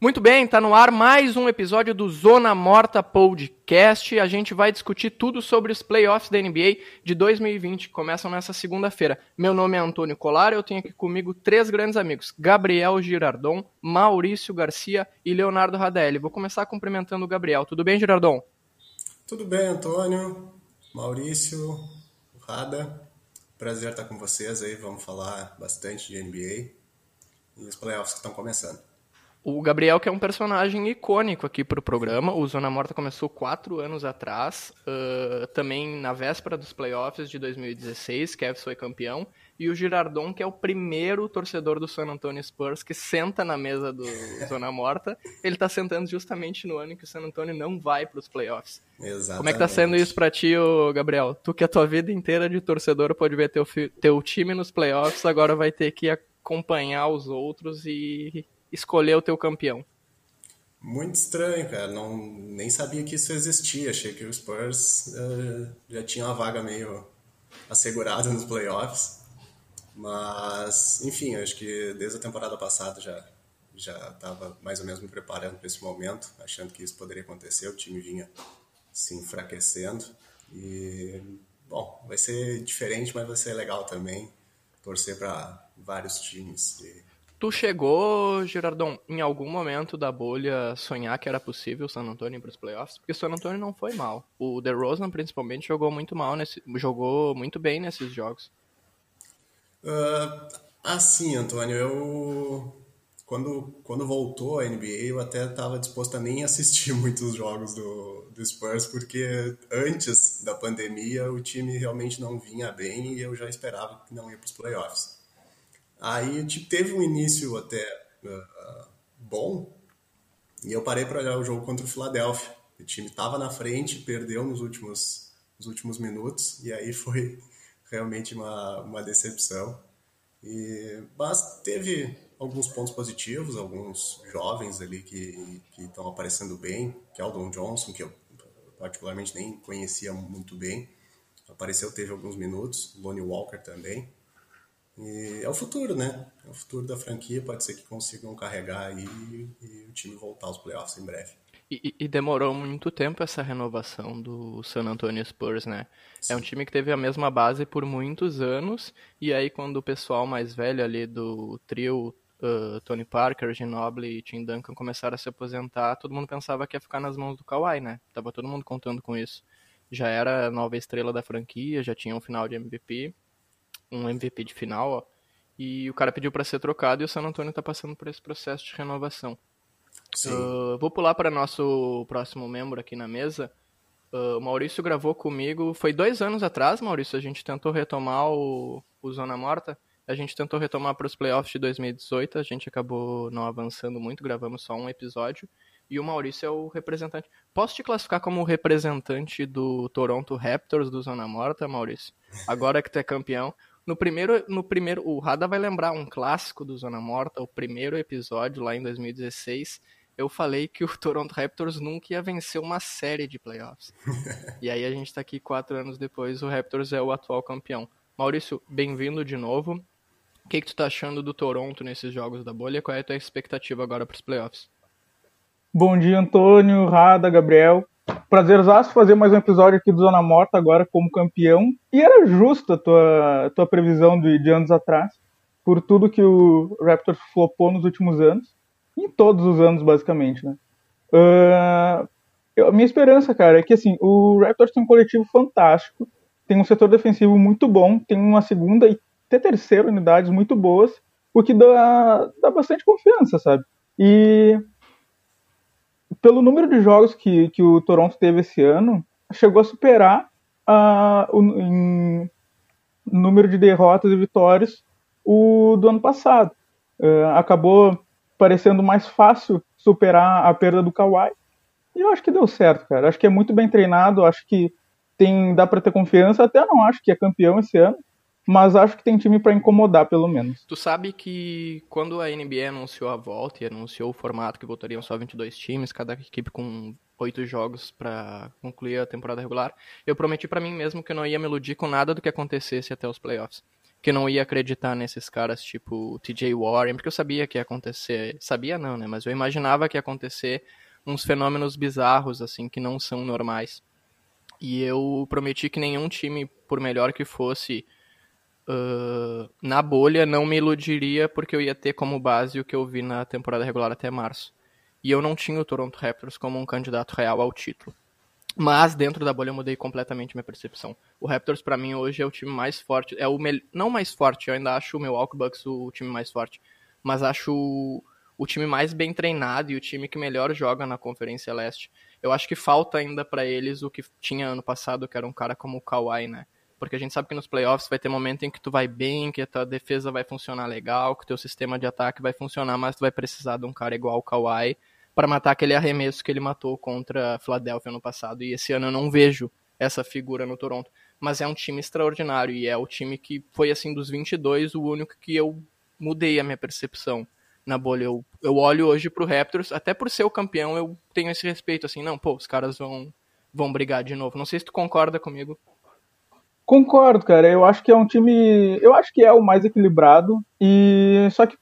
Muito bem, está no ar mais um episódio do Zona Morta Podcast. A gente vai discutir tudo sobre os playoffs da NBA de 2020, que começam nessa segunda-feira. Meu nome é Antônio Colar, eu tenho aqui comigo três grandes amigos: Gabriel Girardon, Maurício Garcia e Leonardo Radelli. Vou começar cumprimentando o Gabriel. Tudo bem, Girardon? Tudo bem, Antônio, Maurício, Rada. Prazer estar com vocês aí. Vamos falar bastante de NBA e os playoffs que estão começando. O Gabriel, que é um personagem icônico aqui para o programa. O Zona Morta começou quatro anos atrás, uh, também na véspera dos playoffs de 2016, Cavs foi campeão. E o Girardon, que é o primeiro torcedor do San Antonio Spurs que senta na mesa do Zona Morta. Ele está sentando justamente no ano em que o San Antonio não vai para os playoffs. Exatamente. Como é que tá sendo isso para ti, Gabriel? Tu que a tua vida inteira de torcedor pode ver teu, teu time nos playoffs, agora vai ter que acompanhar os outros e escolher o teu campeão? Muito estranho, cara. Não, nem sabia que isso existia. Achei que o Spurs uh, já tinha uma vaga meio assegurada nos playoffs. Mas, enfim, acho que desde a temporada passada já já estava mais ou menos me preparando para esse momento, achando que isso poderia acontecer. O time vinha se enfraquecendo. E, bom, vai ser diferente, mas vai ser legal também torcer para vários times. E Tu chegou, Girardon, em algum momento da bolha sonhar que era possível o San Antonio para os playoffs? Porque o San Antonio não foi mal. O DeRozan, principalmente, jogou muito mal nesse, jogou muito bem nesses jogos. Uh, assim, Antônio, eu quando, quando voltou a NBA, eu até estava disposto a nem assistir muitos jogos do, do Spurs, porque antes da pandemia o time realmente não vinha bem e eu já esperava que não ia para os playoffs. Aí tipo, teve um início até uh, bom, e eu parei para olhar o jogo contra o Philadelphia. O time estava na frente, perdeu nos últimos, nos últimos minutos, e aí foi realmente uma, uma decepção. E, mas teve alguns pontos positivos, alguns jovens ali que estão aparecendo bem, Keldon Johnson, que eu particularmente nem conhecia muito bem, apareceu, teve alguns minutos, Lonnie Walker também. E é o futuro, né? É o futuro da franquia. Pode ser que consigam carregar aí e o time voltar aos playoffs em breve. E, e, demorou muito tempo essa renovação do San Antonio Spurs, né? Sim. É um time que teve a mesma base por muitos anos, e aí quando o pessoal mais velho ali do trio, uh, Tony Parker, Ginobili e Tim Duncan começaram a se aposentar, todo mundo pensava que ia ficar nas mãos do Kawhi, né? Tava todo mundo contando com isso. Já era a nova estrela da franquia, já tinha um final de MVP, um MVP de final, ó, e o cara pediu para ser trocado e o San Antonio está passando por esse processo de renovação. Uh, vou pular para nosso próximo membro aqui na mesa. Uh, o Maurício gravou comigo, foi dois anos atrás, Maurício, a gente tentou retomar o, o Zona Morta. A gente tentou retomar para os playoffs de 2018, a gente acabou não avançando muito, gravamos só um episódio. E o Maurício é o representante. Posso te classificar como representante do Toronto Raptors do Zona Morta, Maurício? Agora que tu é campeão. No primeiro, no primeiro, o Rada vai lembrar um clássico do Zona Morta, o primeiro episódio lá em 2016. Eu falei que o Toronto Raptors nunca ia vencer uma série de playoffs. e aí a gente tá aqui quatro anos depois, o Raptors é o atual campeão. Maurício, bem-vindo de novo. O que, que tu tá achando do Toronto nesses jogos da bolha? Qual é a tua expectativa agora para os playoffs? Bom dia, Antônio, Rada, Gabriel. Prazerzaço fazer mais um episódio aqui do Zona Morta agora como campeão. E era justa a tua, tua previsão de, de anos atrás, por tudo que o Raptors flopou nos últimos anos. Em todos os anos, basicamente, né? Uh, eu, a minha esperança, cara, é que assim, o Raptors tem um coletivo fantástico, tem um setor defensivo muito bom, tem uma segunda e até terceira unidades muito boas, o que dá, dá bastante confiança, sabe? E pelo número de jogos que, que o Toronto teve esse ano, chegou a superar uh, o em número de derrotas e vitórias o do ano passado. Uh, acabou parecendo mais fácil superar a perda do Kawhi. E eu acho que deu certo, cara. Acho que é muito bem treinado, acho que tem dá para ter confiança. Até não acho que é campeão esse ano, mas acho que tem time para incomodar, pelo menos. Tu sabe que quando a NBA anunciou a volta e anunciou o formato que voltariam só 22 times, cada equipe com oito jogos para concluir a temporada regular, eu prometi para mim mesmo que eu não ia me iludir com nada do que acontecesse até os playoffs. Que eu não ia acreditar nesses caras tipo TJ Warren, porque eu sabia que ia acontecer. Sabia não, né? Mas eu imaginava que ia acontecer uns fenômenos bizarros, assim, que não são normais. E eu prometi que nenhum time, por melhor que fosse, uh, na bolha, não me iludiria, porque eu ia ter como base o que eu vi na temporada regular até março e eu não tinha o Toronto Raptors como um candidato real ao título. Mas dentro da bolha eu mudei completamente minha percepção. O Raptors para mim hoje é o time mais forte, é o não mais forte, eu ainda acho o Milwaukee Bucks o time mais forte, mas acho o... o time mais bem treinado e o time que melhor joga na Conferência Leste. Eu acho que falta ainda para eles o que tinha ano passado, que era um cara como o Kawhi, né? Porque a gente sabe que nos playoffs vai ter momento em que tu vai bem, que a tua defesa vai funcionar legal, que o teu sistema de ataque vai funcionar, mas tu vai precisar de um cara igual o Kawhi para matar aquele arremesso que ele matou contra a Philadelphia no passado. E esse ano eu não vejo essa figura no Toronto. Mas é um time extraordinário e é o time que foi, assim, dos 22, o único que eu mudei a minha percepção na bolha. Eu, eu olho hoje pro Raptors, até por ser o campeão, eu tenho esse respeito, assim, não, pô, os caras vão, vão brigar de novo. Não sei se tu concorda comigo. Concordo, cara. Eu acho que é um time. Eu acho que é o mais equilibrado. E só que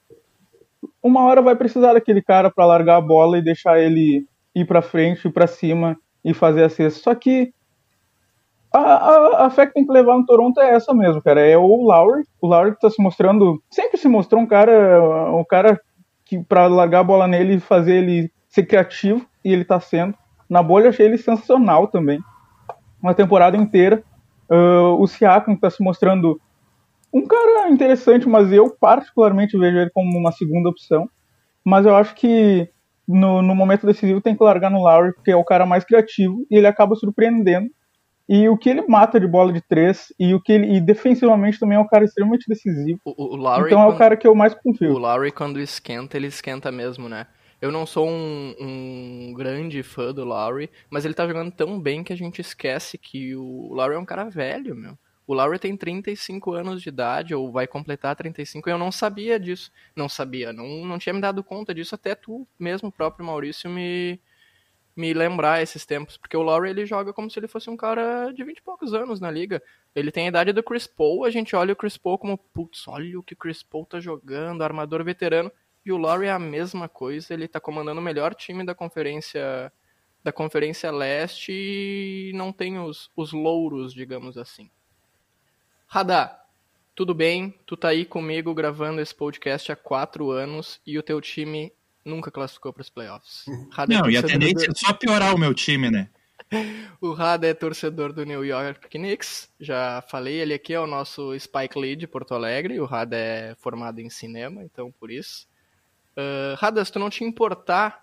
uma hora vai precisar daquele cara para largar a bola e deixar ele ir para frente, ir para cima e fazer a cesta. Só que a, a, a fé que tem que levar no Toronto é essa mesmo, cara. É o Lowry. O Lowry que tá se mostrando, sempre se mostrou um cara, um cara que para largar a bola nele e fazer ele ser criativo, e ele tá sendo. Na bolha achei ele sensacional também. Uma temporada inteira. Uh, o Siakam está se mostrando um cara interessante, mas eu particularmente vejo ele como uma segunda opção. Mas eu acho que no, no momento decisivo tem que largar no Lowry, porque é o cara mais criativo e ele acaba surpreendendo. E o que ele mata de bola de três e o que ele e defensivamente também é um cara extremamente decisivo. O, o Lowry, então é o cara que eu mais confio. O Lowry quando esquenta, ele esquenta mesmo, né? Eu não sou um, um, grande fã do Lowry, mas ele tá jogando tão bem que a gente esquece que o Lowry é um cara velho, meu. O Lowry tem 35 anos de idade, ou vai completar 35, e eu não sabia disso. Não sabia, não, não tinha me dado conta disso, até tu mesmo, próprio Maurício, me, me lembrar esses tempos. Porque o Lowry, ele joga como se ele fosse um cara de 20 e poucos anos na liga. Ele tem a idade do Chris Paul, a gente olha o Chris Paul como, putz, olha o que o Chris Paul tá jogando, armador veterano. E o Lowry é a mesma coisa, ele tá comandando o melhor time da conferência da Conferência Leste e não tem os, os louros, digamos assim. Radar, tudo bem? Tu tá aí comigo gravando esse podcast há quatro anos e o teu time nunca classificou para os playoffs. Radar Não, é e a tendência do... é só piorar o meu time, né? o Rada é torcedor do New York Knicks, já falei, ele aqui é o nosso Spike Lee de Porto Alegre, o Rada é formado em cinema, então por isso. Uh, Rada, se tu não te importar,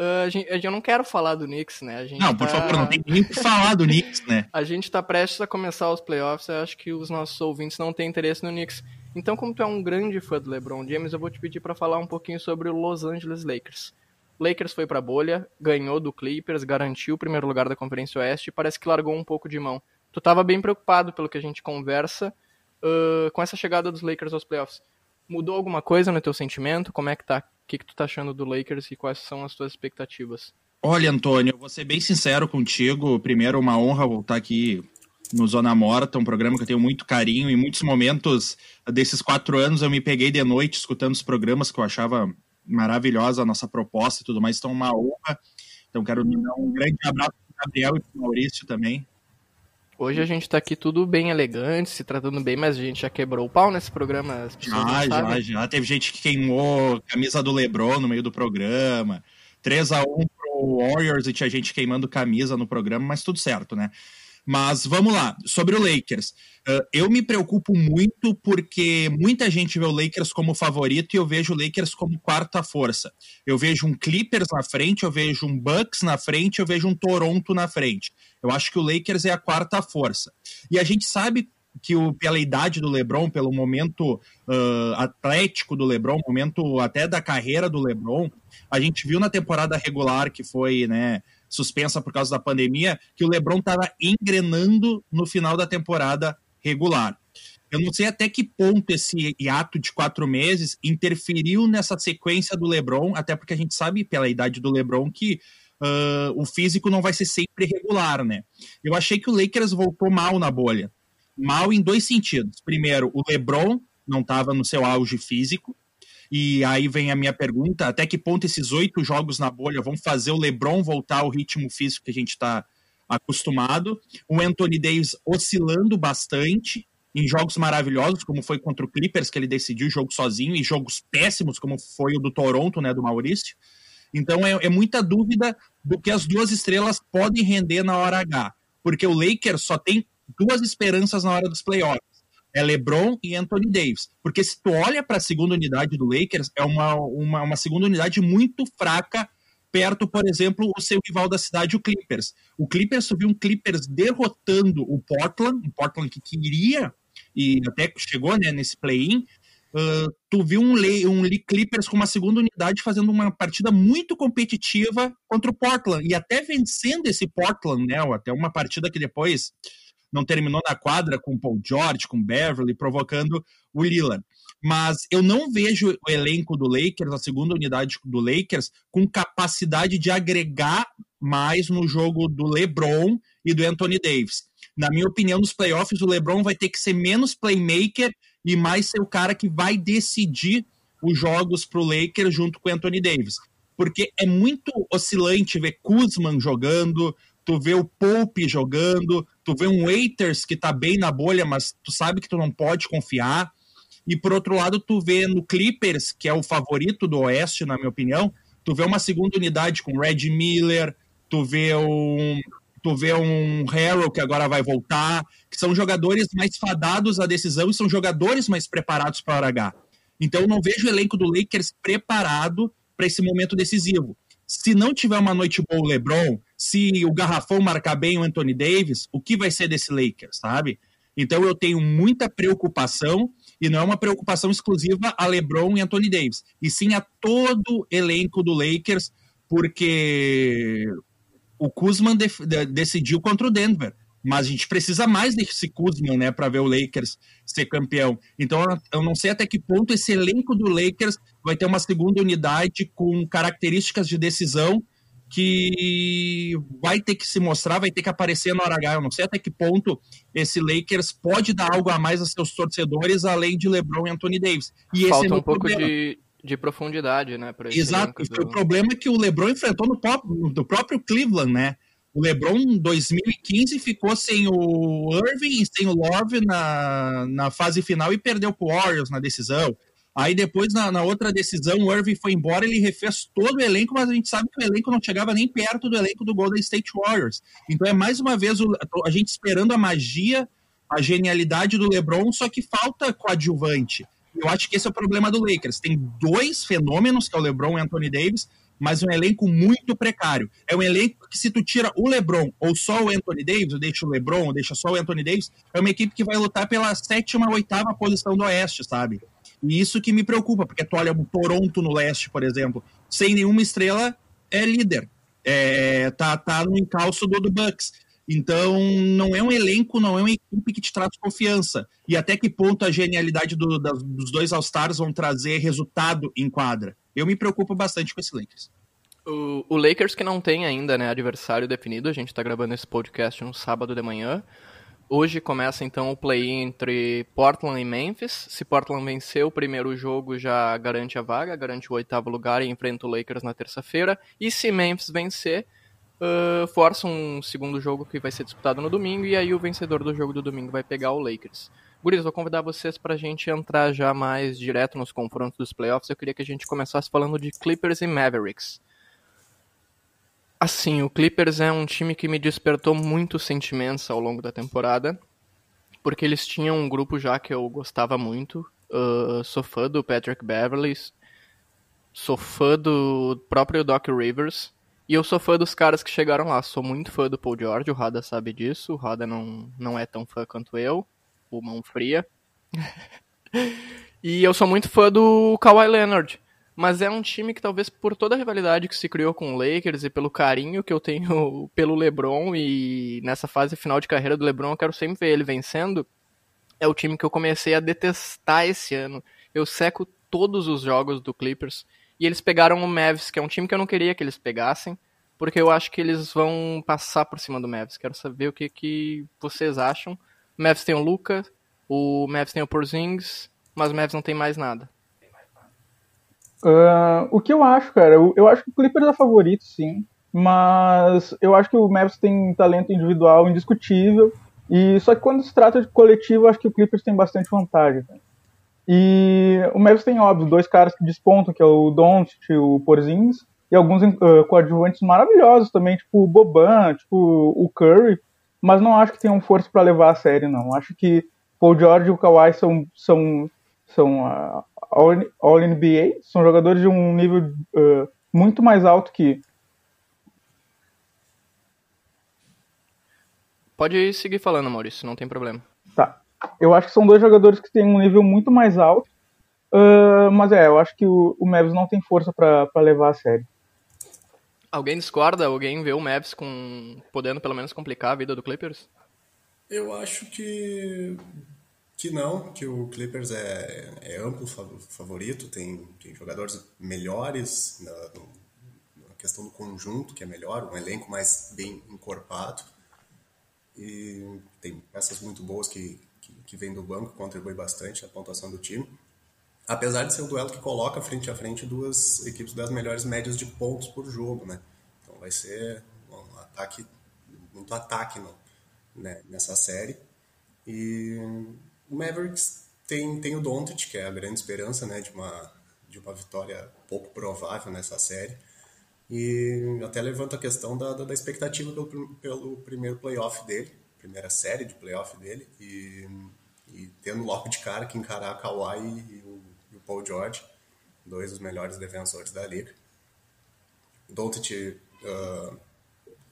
Uh, a gente, eu não quero falar do Knicks, né? não, por tá... favor, não tem nem que falar do Knicks, né? A gente está prestes a começar os playoffs, eu acho que os nossos ouvintes não têm interesse no Knicks. Então, como tu é um grande fã do LeBron James, eu vou te pedir para falar um pouquinho sobre o Los Angeles Lakers. Lakers foi para a bolha, ganhou do Clippers, garantiu o primeiro lugar da Conferência Oeste e parece que largou um pouco de mão. Tu estava bem preocupado pelo que a gente conversa uh, com essa chegada dos Lakers aos playoffs. Mudou alguma coisa no teu sentimento? Como é que tá que, que tu tá achando do Lakers e quais são as tuas expectativas? Olha, Antônio, eu vou ser bem sincero contigo. Primeiro, uma honra voltar aqui no Zona Morta, um programa que eu tenho muito carinho. Em muitos momentos desses quatro anos, eu me peguei de noite escutando os programas que eu achava maravilhosa a nossa proposta e tudo mais. Então, uma honra. Então, quero dar um grande abraço para o Gabriel e para o Maurício também. Hoje a gente tá aqui tudo bem elegante, se tratando bem, mas a gente já quebrou o pau nesse programa. Já, já, já. Teve gente que queimou camisa do Lebron no meio do programa. 3 a 1 pro Warriors e tinha gente queimando camisa no programa, mas tudo certo, né? Mas vamos lá, sobre o Lakers. Uh, eu me preocupo muito porque muita gente vê o Lakers como favorito e eu vejo o Lakers como quarta força. Eu vejo um Clippers na frente, eu vejo um Bucks na frente, eu vejo um Toronto na frente. Eu acho que o Lakers é a quarta força. E a gente sabe que o, pela idade do LeBron, pelo momento uh, atlético do LeBron, momento até da carreira do LeBron, a gente viu na temporada regular que foi, né, suspensa por causa da pandemia, que o LeBron estava engrenando no final da temporada regular. Eu não sei até que ponto esse hiato de quatro meses interferiu nessa sequência do LeBron, até porque a gente sabe pela idade do LeBron que uh, o físico não vai ser sempre regular, né? Eu achei que o Lakers voltou mal na bolha. Mal em dois sentidos. Primeiro, o LeBron não estava no seu auge físico. E aí vem a minha pergunta: até que ponto esses oito jogos na bolha vão fazer o LeBron voltar ao ritmo físico que a gente está acostumado? O Anthony Davis oscilando bastante em jogos maravilhosos, como foi contra o Clippers, que ele decidiu o jogo sozinho, e jogos péssimos, como foi o do Toronto, né, do Maurício. Então é, é muita dúvida do que as duas estrelas podem render na hora H, porque o Lakers só tem duas esperanças na hora dos playoffs. É LeBron e Anthony Davis. Porque se tu olha para a segunda unidade do Lakers, é uma, uma, uma segunda unidade muito fraca perto, por exemplo, o seu rival da cidade, o Clippers. O Clippers subiu um Clippers derrotando o Portland, o Portland que queria e até chegou né, nesse play-in, Uh, tu viu um, um Lee Clippers com uma segunda unidade fazendo uma partida muito competitiva contra o Portland e até vencendo esse Portland, né? Até uma partida que depois não terminou na quadra com Paul George, com Beverly, provocando o Lillard. Mas eu não vejo o elenco do Lakers, a segunda unidade do Lakers, com capacidade de agregar mais no jogo do LeBron e do Anthony Davis. Na minha opinião, nos playoffs, o LeBron vai ter que ser menos playmaker e mais ser o cara que vai decidir os jogos para o Lakers junto com o Anthony Davis. Porque é muito oscilante ver Kuzman jogando, tu vê o Pope jogando, tu vê um Waiters que tá bem na bolha, mas tu sabe que tu não pode confiar. E por outro lado, tu vê no Clippers, que é o favorito do Oeste, na minha opinião, tu vê uma segunda unidade com Red Miller, tu vê um, tu vê um Harrell que agora vai voltar, que são jogadores mais fadados à decisão e são jogadores mais preparados para H. Então eu não vejo o elenco do Lakers preparado para esse momento decisivo. Se não tiver uma noite boa o LeBron, se o garrafão marcar bem o Anthony Davis, o que vai ser desse Lakers, sabe? Então eu tenho muita preocupação e não é uma preocupação exclusiva a LeBron e Anthony Davis, e sim a todo elenco do Lakers, porque o Kuzman de, decidiu contra o Denver. Mas a gente precisa mais desse Kuzman, né, para ver o Lakers ser campeão. Então, eu não sei até que ponto esse elenco do Lakers vai ter uma segunda unidade com características de decisão que vai ter que se mostrar, vai ter que aparecer no hora H. Eu não sei até que ponto esse Lakers pode dar algo a mais a seus torcedores, além de LeBron e Anthony Davis. E Falta esse é um pouco de, de profundidade, né? Exato, foi do... o problema que o LeBron enfrentou no, próprio, no próprio Cleveland, né? O LeBron em 2015 ficou sem o Irving e sem o Love na, na fase final e perdeu para o Warriors na decisão. Aí depois, na, na, outra decisão, o Irving foi embora, ele refez todo o elenco, mas a gente sabe que o elenco não chegava nem perto do elenco do Golden State Warriors. Então é mais uma vez o, a gente esperando a magia, a genialidade do LeBron, só que falta coadjuvante. Eu acho que esse é o problema do Lakers. Tem dois fenômenos, que é o LeBron e Anthony Davis, mas um elenco muito precário. É um elenco que se tu tira o LeBron ou só o Anthony Davis, ou deixa o LeBron, ou deixa só o Anthony Davis, é uma equipe que vai lutar pela sétima, oitava posição do Oeste, sabe? E isso que me preocupa, porque tu olha o Toronto no leste, por exemplo, sem nenhuma estrela, é líder. É, tá, tá no encalço do, do Bucks. Então, não é um elenco, não é uma equipe que te traz confiança. E até que ponto a genialidade do, da, dos dois All-Stars vão trazer resultado em quadra? Eu me preocupo bastante com esse Lakers. O, o Lakers que não tem ainda né, adversário definido, a gente está gravando esse podcast no sábado de manhã. Hoje começa então o play entre Portland e Memphis. Se Portland vencer o primeiro jogo, já garante a vaga, garante o oitavo lugar e enfrenta o Lakers na terça-feira. E se Memphis vencer, uh, força um segundo jogo que vai ser disputado no domingo, e aí o vencedor do jogo do domingo vai pegar o Lakers. Guris, vou convidar vocês para a gente entrar já mais direto nos confrontos dos playoffs. Eu queria que a gente começasse falando de Clippers e Mavericks. Assim, o Clippers é um time que me despertou muitos sentimentos ao longo da temporada, porque eles tinham um grupo já que eu gostava muito. Uh, sou fã do Patrick Beverly, sou fã do próprio Doc Rivers, e eu sou fã dos caras que chegaram lá. Sou muito fã do Paul George, o Rada sabe disso. O Rada não, não é tão fã quanto eu, o mão fria. e eu sou muito fã do Kawhi Leonard. Mas é um time que talvez por toda a rivalidade que se criou com o Lakers e pelo carinho que eu tenho pelo LeBron e nessa fase final de carreira do LeBron, eu quero sempre ver ele vencendo. É o time que eu comecei a detestar esse ano. Eu seco todos os jogos do Clippers e eles pegaram o Mavs, que é um time que eu não queria que eles pegassem. porque eu acho que eles vão passar por cima do Mavs. Quero saber o que, que vocês acham. O Mavs tem o Luca, o Mavs tem o Porzingis, mas o Mavs não tem mais nada. Uh, o que eu acho, cara, eu, eu, acho que o Clippers é favorito, sim. Mas eu acho que o Mavs tem talento individual indiscutível. E só que quando se trata de coletivo, acho que o Clippers tem bastante vantagem. E o Mavs tem, óbvio, dois caras que despontam, que é o Doncic e o Porzingis, e alguns uh, coadjuvantes maravilhosos também, tipo o Boban, tipo o Curry, mas não acho que tenham força para levar a sério, não. Acho que Paul George e o Kawhi são, são, são uh, All-NBA, são jogadores de um nível uh, muito mais alto que. Pode seguir falando, Maurício, não tem problema. Tá. Eu acho que são dois jogadores que têm um nível muito mais alto, uh, mas é, eu acho que o, o Mavs não tem força para levar a sério. Alguém discorda? Alguém vê o Mavs com podendo pelo menos complicar a vida do Clippers? Eu acho que que não, que o Clippers é, é amplo favorito, tem, tem jogadores melhores na, na, questão do conjunto, que é melhor, um elenco mais bem encorpado. E tem peças muito boas que, que, que vêm do banco, contribui bastante a pontuação do time. Apesar de ser um duelo que coloca frente a frente duas equipes das melhores médias de pontos por jogo, né? Então vai ser um ataque, muito ataque no, né, nessa série. E o Mavericks tem, tem o Doncic, que é a grande esperança né, de, uma, de uma vitória pouco provável nessa série. E até levanta a questão da, da, da expectativa pelo, pelo primeiro playoff dele, primeira série de playoff dele, e, e tendo logo de cara que encarar a Kawhi e o, e o Paul George, dois dos melhores defensores da liga. Doncic, uh,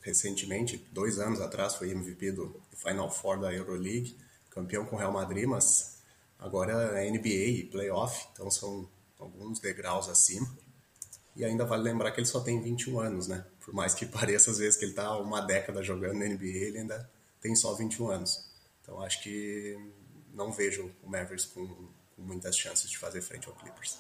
recentemente, dois anos atrás, foi MVP do Final Four da Euroleague, campeão com o Real Madrid, mas agora é NBA e playoff, então são alguns degraus acima. E ainda vale lembrar que ele só tem 21 anos, né? Por mais que pareça às vezes que ele está uma década jogando na NBA, ele ainda tem só 21 anos. Então acho que não vejo o Mavericks com, com muitas chances de fazer frente ao Clippers.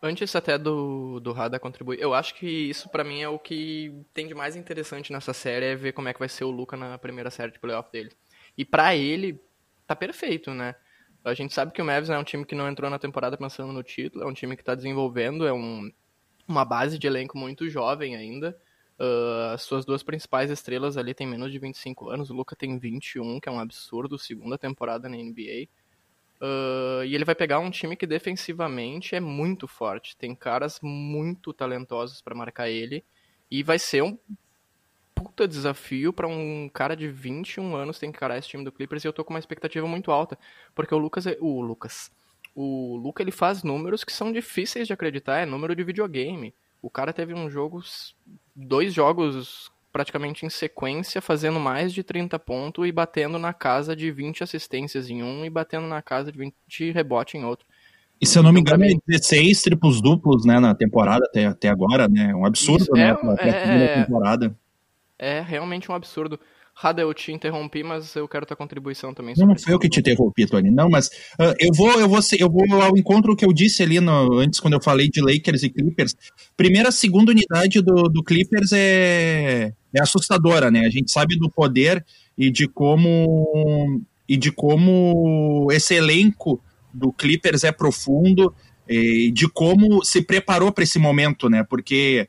Antes até do, do Rada contribuir, eu acho que isso para mim é o que tem de mais interessante nessa série, é ver como é que vai ser o Luca na primeira série de playoff dele. E para ele, tá perfeito, né? A gente sabe que o Mavs é um time que não entrou na temporada pensando no título, é um time que está desenvolvendo, é um, uma base de elenco muito jovem ainda. Uh, as suas duas principais estrelas ali têm menos de 25 anos, o Luca tem 21, que é um absurdo, segunda temporada na NBA. Uh, e ele vai pegar um time que defensivamente é muito forte, tem caras muito talentosos para marcar ele, e vai ser um puta desafio para um cara de 21 anos tem que encarar esse time do Clippers e eu tô com uma expectativa muito alta, porque o Lucas, é, o Lucas, o Luca ele faz números que são difíceis de acreditar, é número de videogame. O cara teve um jogo, dois jogos praticamente em sequência, fazendo mais de 30 pontos e batendo na casa de 20 assistências em um e batendo na casa de 20 rebote em outro. E se eu não me engano, é 16 triplos duplos, né, na temporada até, até agora, né? Um absurdo, Isso né? É, é, temporada. É realmente um absurdo. Rada, eu te interrompi, mas eu quero tua contribuição também. Não, não foi eu que te interrompi, Tony. Não, mas uh, eu vou, eu vou, eu vou ao encontro que eu disse ali no, antes, quando eu falei de Lakers e Clippers. Primeira, segunda unidade do, do Clippers é, é assustadora, né? A gente sabe do poder e de como e de como esse elenco do Clippers é profundo e de como se preparou para esse momento, né? Porque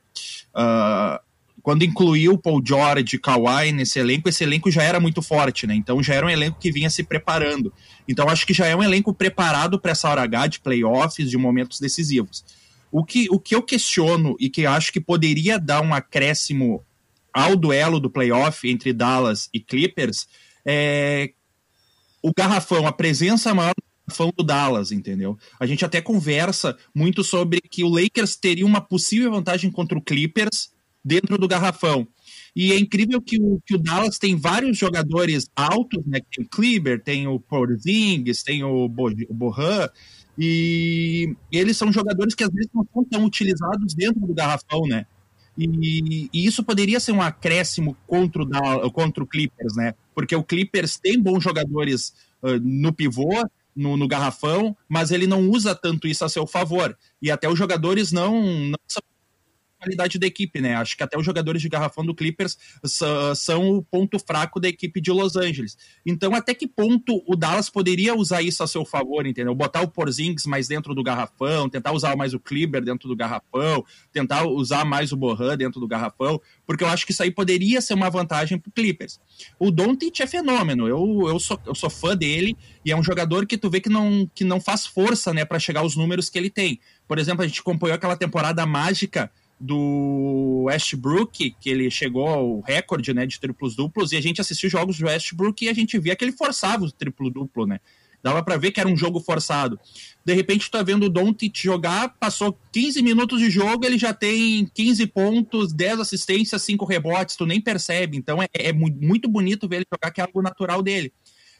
uh, quando incluiu Paul George e Kawhi nesse elenco, esse elenco já era muito forte, né? Então já era um elenco que vinha se preparando. Então acho que já é um elenco preparado para essa hora H de playoffs, de momentos decisivos. O que, o que eu questiono e que acho que poderia dar um acréscimo ao duelo do playoff entre Dallas e Clippers é o garrafão, a presença maior garrafão do Dallas, entendeu? A gente até conversa muito sobre que o Lakers teria uma possível vantagem contra o Clippers dentro do garrafão. E é incrível que o, que o Dallas tem vários jogadores altos, né? Tem o Kleber, tem o Porzingis, tem o, Bo, o Bohan, e, eles são jogadores que às vezes não são tão utilizados dentro do garrafão, né? E, e, isso poderia ser um acréscimo contra o, contra o Clippers, né? Porque o Clippers tem bons jogadores uh, no pivô, no, no, garrafão, mas ele não usa tanto isso a seu favor. E até os jogadores não, não são qualidade da equipe, né? Acho que até os jogadores de garrafão do Clippers são o ponto fraco da equipe de Los Angeles. Então, até que ponto o Dallas poderia usar isso a seu favor, entendeu? Botar o Porzingis mais dentro do garrafão, tentar usar mais o Kleber dentro do garrafão, tentar usar mais o Bohan dentro do garrafão, porque eu acho que isso aí poderia ser uma vantagem pro Clippers. O Doncic é fenômeno, eu, eu, sou, eu sou fã dele e é um jogador que tu vê que não, que não faz força, né, para chegar aos números que ele tem. Por exemplo, a gente acompanhou aquela temporada mágica do Westbrook, que ele chegou ao recorde né, de triplos duplos, e a gente assistiu jogos do Westbrook e a gente via que ele forçava o triplo duplo, né? Dava para ver que era um jogo forçado. De repente, tu tá vendo o Doncic jogar, passou 15 minutos de jogo, ele já tem 15 pontos, 10 assistências, 5 rebotes, tu nem percebe. Então é, é muito bonito ver ele jogar, que é algo natural dele.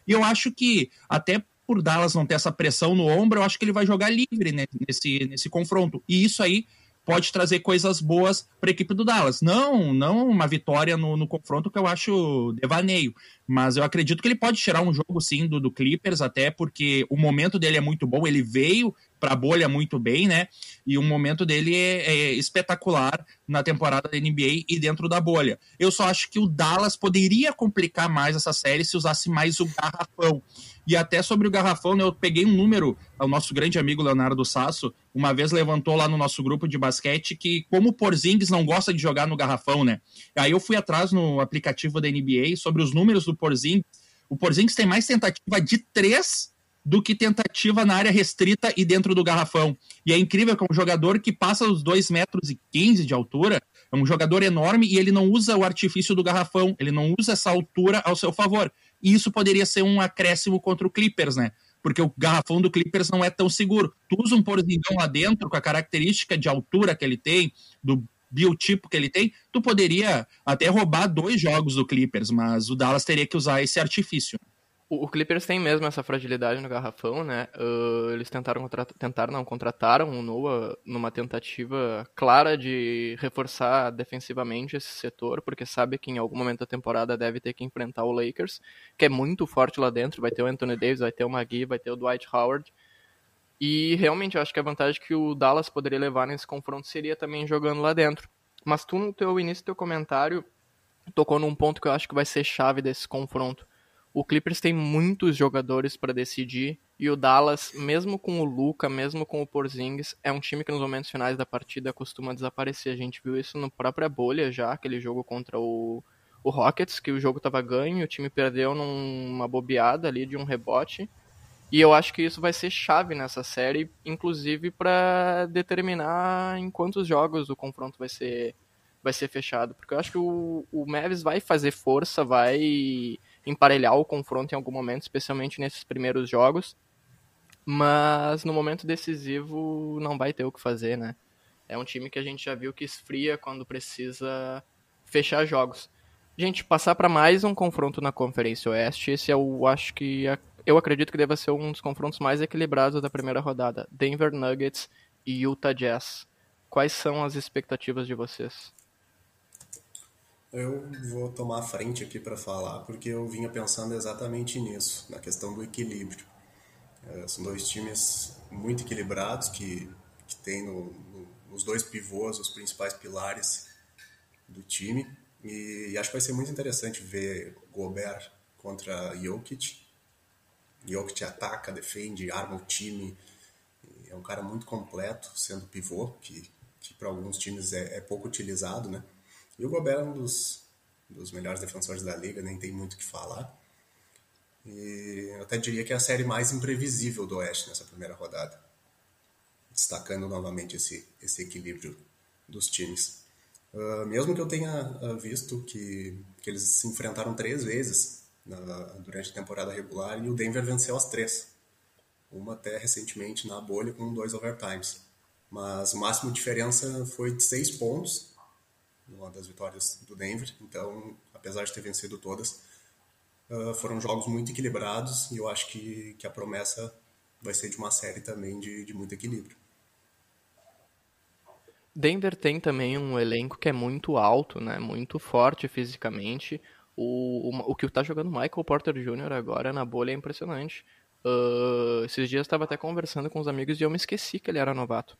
E eu acho que, até por Dallas não ter essa pressão no ombro, eu acho que ele vai jogar livre né, nesse, nesse confronto. E isso aí pode trazer coisas boas para a equipe do Dallas. Não, não uma vitória no, no, confronto que eu acho devaneio, mas eu acredito que ele pode tirar um jogo sim do, do Clippers, até porque o momento dele é muito bom. Ele veio para a bolha muito bem, né? E o momento dele é, é, espetacular na temporada da NBA e dentro da bolha. Eu só acho que o Dallas poderia complicar mais essa série se usasse mais o garrafão. E até sobre o garrafão, né, eu peguei um número, o nosso grande amigo Leonardo Sasso, uma vez levantou lá no nosso grupo de basquete que como o Porzingis não gosta de jogar no garrafão, né? Aí eu fui atrás no aplicativo da NBA sobre os números do Porzingis. O Porzingis tem mais tentativa de três do que tentativa na área restrita e dentro do garrafão. E é incrível que é um jogador que passa os 2 metros e 15 de altura, é um jogador enorme e ele não usa o artifício do garrafão, ele não usa essa altura ao seu favor. E isso poderia ser um acréscimo contra o Clippers, né? Porque o garrafão do Clippers não é tão seguro. Tu usa um porzingão lá dentro, com a característica de altura que ele tem, do biotipo que ele tem, tu poderia até roubar dois jogos do Clippers, mas o Dallas teria que usar esse artifício. O, Clippers tem mesmo essa fragilidade no garrafão, né? Uh, eles tentaram tentaram não, contrataram o Noah numa tentativa clara de reforçar defensivamente esse setor, porque sabe que em algum momento da temporada deve ter que enfrentar o Lakers, que é muito forte lá dentro, vai ter o Anthony Davis, vai ter o Magui, vai ter o Dwight Howard. E realmente eu acho que a vantagem que o Dallas poderia levar nesse confronto seria também jogando lá dentro. Mas tu no teu início do teu comentário tocou num ponto que eu acho que vai ser chave desse confronto o Clippers tem muitos jogadores para decidir e o Dallas, mesmo com o Luca, mesmo com o Porzingis, é um time que nos momentos finais da partida costuma desaparecer. A gente viu isso na própria bolha já, aquele jogo contra o, o Rockets, que o jogo estava ganho o time perdeu numa bobeada ali de um rebote. E eu acho que isso vai ser chave nessa série, inclusive para determinar em quantos jogos o confronto vai ser vai ser fechado, porque eu acho que o, o Mavis vai fazer força, vai emparelhar o confronto em algum momento, especialmente nesses primeiros jogos. Mas no momento decisivo não vai ter o que fazer, né? É um time que a gente já viu que esfria quando precisa fechar jogos. Gente, passar para mais um confronto na Conferência Oeste, esse eu acho que eu acredito que deva ser um dos confrontos mais equilibrados da primeira rodada. Denver Nuggets e Utah Jazz. Quais são as expectativas de vocês? Eu vou tomar a frente aqui para falar, porque eu vinha pensando exatamente nisso, na questão do equilíbrio. É, são dois times muito equilibrados, que, que tem no, no, nos dois pivôs os principais pilares do time, e, e, acho que vai ser muito interessante ver Gobert contra Jokic. Jokic ataca, defende, arma o time, é um cara muito completo, sendo pivô, que, que para alguns times é, é pouco utilizado, né? E o Gobert é um dos, dos melhores defensores da liga, nem tem muito o que falar. E eu até diria que é a série mais imprevisível do Oeste nessa primeira rodada. Destacando novamente esse, esse equilíbrio dos times. Uh, mesmo que eu tenha uh, visto que, que eles se enfrentaram três vezes na, durante a temporada regular e o Denver venceu as três. Uma até recentemente na bolha com dois overtimes. Mas o máximo de diferença foi de seis pontos numa das vitórias do Denver. Então, apesar de ter vencido todas, uh, foram jogos muito equilibrados e eu acho que, que a promessa vai ser de uma série também de, de muito equilíbrio. Denver tem também um elenco que é muito alto, né? Muito forte fisicamente. O, o, o que está jogando Michael Porter Jr. agora na bolha é impressionante. Uh, esses dias estava até conversando com os amigos e eu me esqueci que ele era novato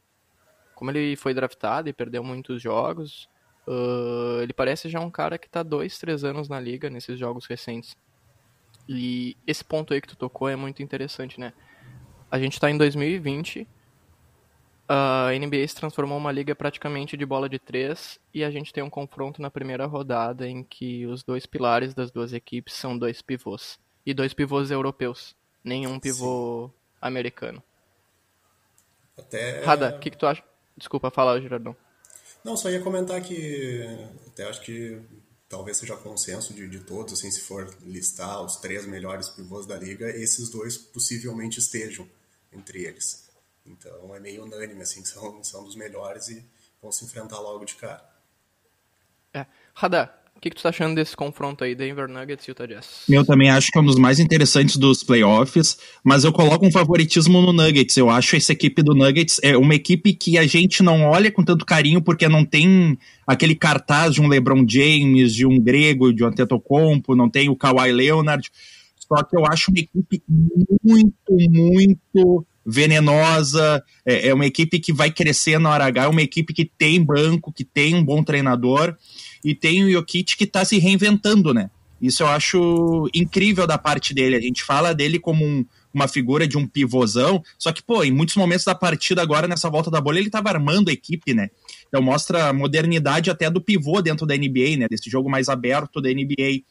como ele foi draftado e perdeu muitos jogos, uh, ele parece já um cara que está dois, três anos na liga nesses jogos recentes. E esse ponto aí que tu tocou é muito interessante, né? A gente está em 2020, a NBA se transformou uma liga praticamente de bola de três e a gente tem um confronto na primeira rodada em que os dois pilares das duas equipes são dois pivôs e dois pivôs europeus, nenhum pivô Sim. americano. Até... Rada, o que, que tu acha? Desculpa, fala, Girardão. Não, só ia comentar que até acho que talvez seja consenso de, de todos, assim, se for listar os três melhores pivôs da liga, esses dois possivelmente estejam entre eles. Então é meio unânime, assim, são, são dos melhores e vão se enfrentar logo de cara. É. Radar, o que, que tu tá achando desse confronto aí, Denver Nuggets e Utah Jazz? Eu também acho que é um dos mais interessantes dos playoffs, mas eu coloco um favoritismo no Nuggets. Eu acho essa equipe do Nuggets é uma equipe que a gente não olha com tanto carinho porque não tem aquele cartaz de um LeBron James, de um grego, de um Antetokounmpo, não tem o Kawhi Leonard. Só que eu acho uma equipe muito, muito venenosa, é, é uma equipe que vai crescer na hora H, é uma equipe que tem banco, que tem um bom treinador e tem o Jokic que está se reinventando, né? Isso eu acho incrível da parte dele. A gente fala dele como um, uma figura de um pivôzão, só que, pô, em muitos momentos da partida agora, nessa volta da bolha, ele estava armando a equipe, né? Então mostra a modernidade até do pivô dentro da NBA, né? Desse jogo mais aberto da NBA.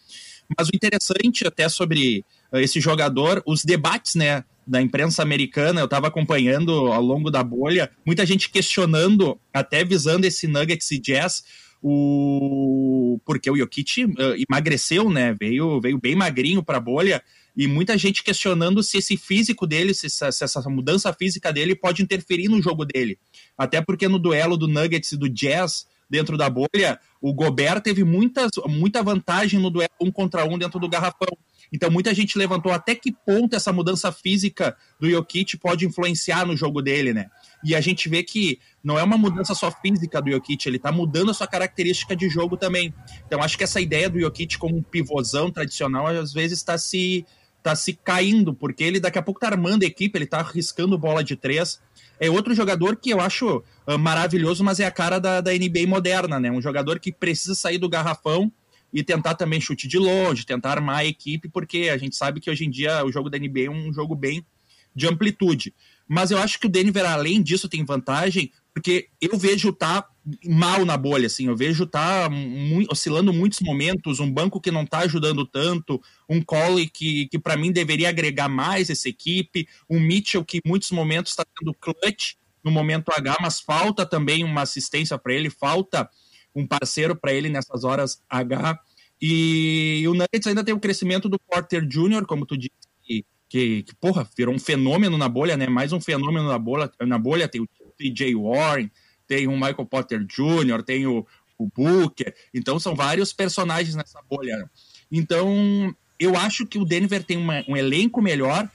Mas o interessante até sobre uh, esse jogador, os debates, né? Da imprensa americana, eu estava acompanhando ao longo da bolha, muita gente questionando, até visando esse Nuggets e Jazz, o porque o Jokic uh, emagreceu, né? Veio, veio bem magrinho para a bolha e muita gente questionando se esse físico dele, se essa, se essa, mudança física dele pode interferir no jogo dele. Até porque no duelo do Nuggets e do Jazz dentro da bolha, o Gobert teve muitas, muita vantagem no duelo um contra um dentro do garrafão. Então muita gente levantou até que ponto essa mudança física do Jokic pode influenciar no jogo dele, né? E a gente vê que não é uma mudança só física do Jokic, ele tá mudando a sua característica de jogo também. Então acho que essa ideia do Jokic como um pivôzão tradicional às vezes está se tá se caindo, porque ele daqui a pouco tá armando a equipe, ele tá arriscando bola de três. É outro jogador que eu acho uh, maravilhoso, mas é a cara da, da NBA moderna, né? Um jogador que precisa sair do garrafão e tentar também chute de longe, tentar armar a equipe, porque a gente sabe que hoje em dia o jogo da NBA é um jogo bem de amplitude. Mas eu acho que o Denver, além disso, tem vantagem, porque eu vejo tá mal na bolha, assim, eu vejo tá muito, oscilando muitos momentos, um banco que não tá ajudando tanto, um Cole que, que para mim deveria agregar mais essa equipe, um Mitchell que em muitos momentos está tendo clutch no momento H, mas falta também uma assistência para ele, falta um parceiro para ele nessas horas H. E, o Nuggets ainda tem o crescimento do Porter Jr., como tu disse, que, que, porra, virou um fenômeno na bolha, né? Mais um fenômeno na bolha. Na bolha tem o TJ Warren, tem o Michael Porter Jr., tem o, o Booker. Então são vários personagens nessa bolha. Então eu acho que o Denver tem uma, um elenco melhor,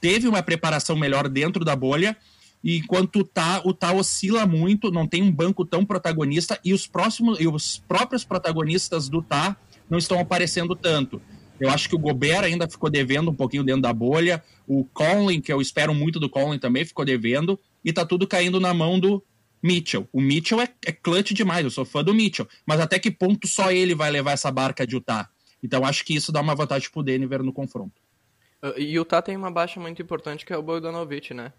teve uma preparação melhor dentro da bolha e enquanto Tá, o Tá oscila muito, não tem um banco tão protagonista e os próximos e os próprios protagonistas do Tá não estão aparecendo tanto. Eu acho que o Gobert ainda ficou devendo um pouquinho dentro da bolha, o Conley, que eu espero muito do Conley também, ficou devendo, e tá tudo caindo na mão do Mitchell. O Mitchell é, é clutch demais, eu sou fã do Mitchell, mas até que ponto só ele vai levar essa barca de Utah? Então acho que isso dá uma vantagem pro Denver no confronto. Uh, e Utah tem uma baixa muito importante que é o Bogdanovich, né?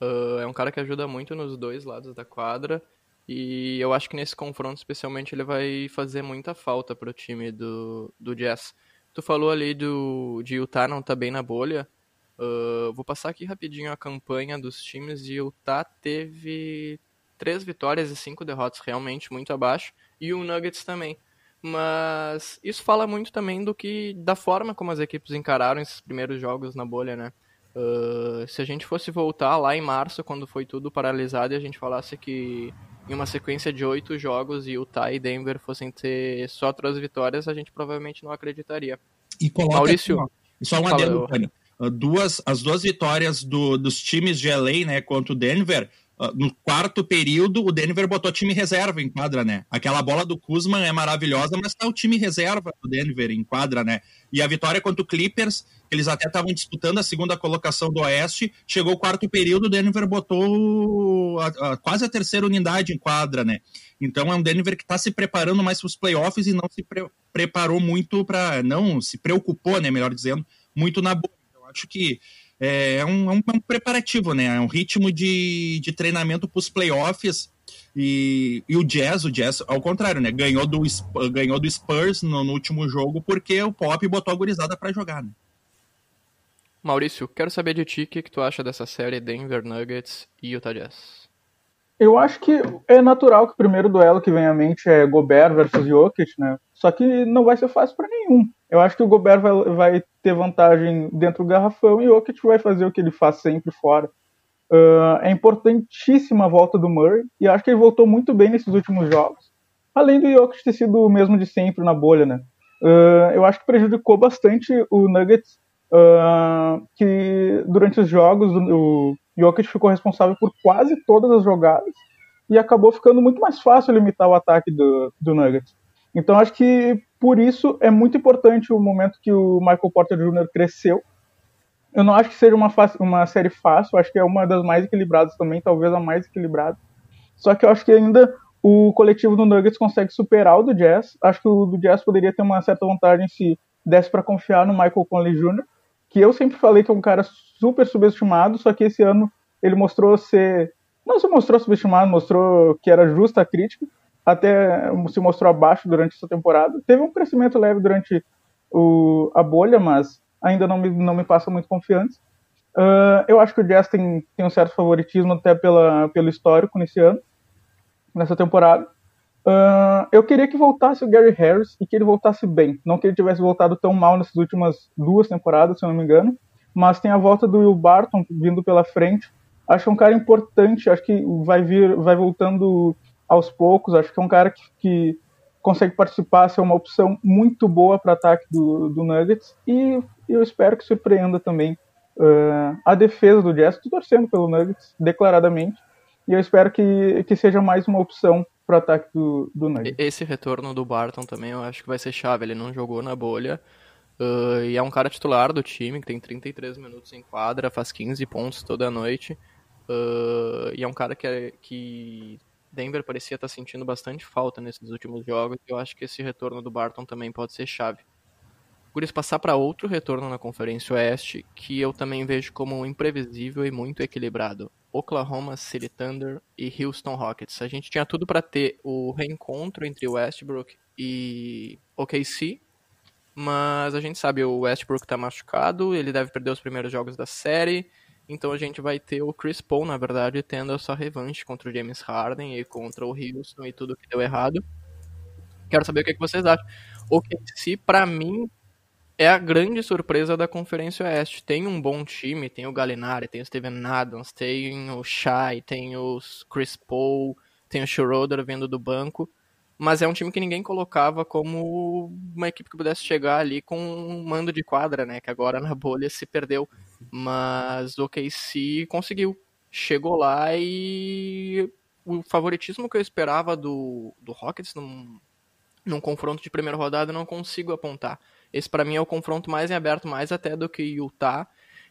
Uh, é um cara que ajuda muito nos dois lados da quadra. E eu acho que nesse confronto, especialmente, ele vai fazer muita falta pro time do, do Jazz. Tu falou ali do, de Utah não tá bem na bolha. Uh, vou passar aqui rapidinho a campanha dos times de Utah teve três vitórias e cinco derrotas, realmente muito abaixo. E o Nuggets também. Mas isso fala muito também do que da forma como as equipes encararam esses primeiros jogos na bolha, né? Uh, se a gente fosse voltar lá em março, quando foi tudo paralisado, e a gente falasse que em uma sequência de oito jogos Utah e Denver fossem ter só três vitórias, a gente provavelmente não acreditaria. E coloca Maurício, aqui, só um adendo, Duas, as duas vitórias do, dos times de LA, né, contra o Denver, no quarto período, o Denver botou time reserva em quadra, né? Aquela bola do Kuzman é maravilhosa, mas tá o time reserva do Denver em quadra, né? E a vitória contra o Clippers, eles até estavam disputando a segunda colocação do Oeste, chegou o quarto período, o Denver botou a, a, quase a terceira unidade em quadra, né? Então é um Denver que está se preparando mais para os playoffs e não se pre preparou muito para. não se preocupou, né? Melhor dizendo, muito na boa. Eu acho que é, é um, é um, é um preparativo, né? É um ritmo de, de treinamento para os playoffs. E, e, o Jazz, o Jazz, ao contrário, né? Ganhou do, ganhou do Spurs no, no último jogo porque o Pop botou a gurizada para jogar, né? Maurício, quero saber de ti o que, que tu acha dessa série Denver Nuggets e Utah Jazz. Eu acho que é natural que o primeiro duelo que vem à mente é Gobert versus Jokic, né? Só que não vai ser fácil para nenhum. Eu acho que o Gobert vai, vai, ter vantagem dentro do garrafão e o Jokic vai fazer o que ele faz sempre fora. Uh, é importantíssima a volta do Murray e acho que ele voltou muito bem nesses últimos jogos. Além do Jokic ter sido o mesmo de sempre na bolha, né? Uh, eu acho que prejudicou bastante o Nuggets, uh, que durante os jogos o Jokic ficou responsável por quase todas as jogadas e acabou ficando muito mais fácil limitar o ataque do, do Nuggets. Então acho que por isso é muito importante o momento que o Michael Porter Jr. cresceu. Eu não acho que seja uma, uma série fácil, acho que é uma das mais equilibradas também, talvez a mais equilibrada. Só que eu acho que ainda o coletivo do Nuggets consegue superar o do Jazz. Acho que o do Jazz poderia ter uma certa vantagem se desse para confiar no Michael Conley Jr., que eu sempre falei que é um cara super subestimado, só que esse ano ele mostrou ser. Não se mostrou subestimado, mostrou que era justa a crítica até se mostrou abaixo durante essa temporada. Teve um crescimento leve durante o, a bolha, mas ainda não me, não me passa muito confiança. Uh, eu acho que o Jazz tem, tem um certo favoritismo até pela, pelo histórico nesse ano, nessa temporada. Uh, eu queria que voltasse o Gary Harris e que ele voltasse bem. Não que ele tivesse voltado tão mal nessas últimas duas temporadas, se eu não me engano. Mas tem a volta do Will Barton vindo pela frente. Acho é um cara importante. Acho que vai vir, vai voltando aos poucos. Acho que é um cara que, que consegue participar, ser uma opção muito boa para ataque do, do Nuggets. E eu espero que surpreenda também uh, a defesa do Jazz. Estou torcendo pelo Nuggets, declaradamente. E eu espero que, que seja mais uma opção para ataque do, do Nuggets. Esse retorno do Barton também eu acho que vai ser chave. Ele não jogou na bolha. Uh, e é um cara titular do time, que tem 33 minutos em quadra, faz 15 pontos toda noite. Uh, e é um cara que, é, que Denver parecia estar sentindo bastante falta nesses últimos jogos. Eu acho que esse retorno do Barton também pode ser chave. Por isso, passar para outro retorno na Conferência Oeste, que eu também vejo como imprevisível e muito equilibrado. Oklahoma City Thunder e Houston Rockets. A gente tinha tudo para ter o reencontro entre Westbrook e OKC, mas a gente sabe o Westbrook está machucado, ele deve perder os primeiros jogos da série. Então a gente vai ter o Chris Paul, na verdade, tendo a sua revanche contra o James Harden e contra o Houston e tudo que deu errado. Quero saber o que, é que vocês acham. O KC, para mim, é a grande surpresa da Conferência Oeste. Tem um bom time, tem o Gallinari, tem o Steven Adams, tem o Shai, tem o Chris Paul, tem o Schroeder vindo do banco mas é um time que ninguém colocava como uma equipe que pudesse chegar ali com um mando de quadra, né? Que agora na bolha se perdeu. Mas o KC conseguiu. Chegou lá e o favoritismo que eu esperava do, do Rockets num, num confronto de primeira rodada eu não consigo apontar. Esse para mim é o confronto mais em aberto, mais até do que Utah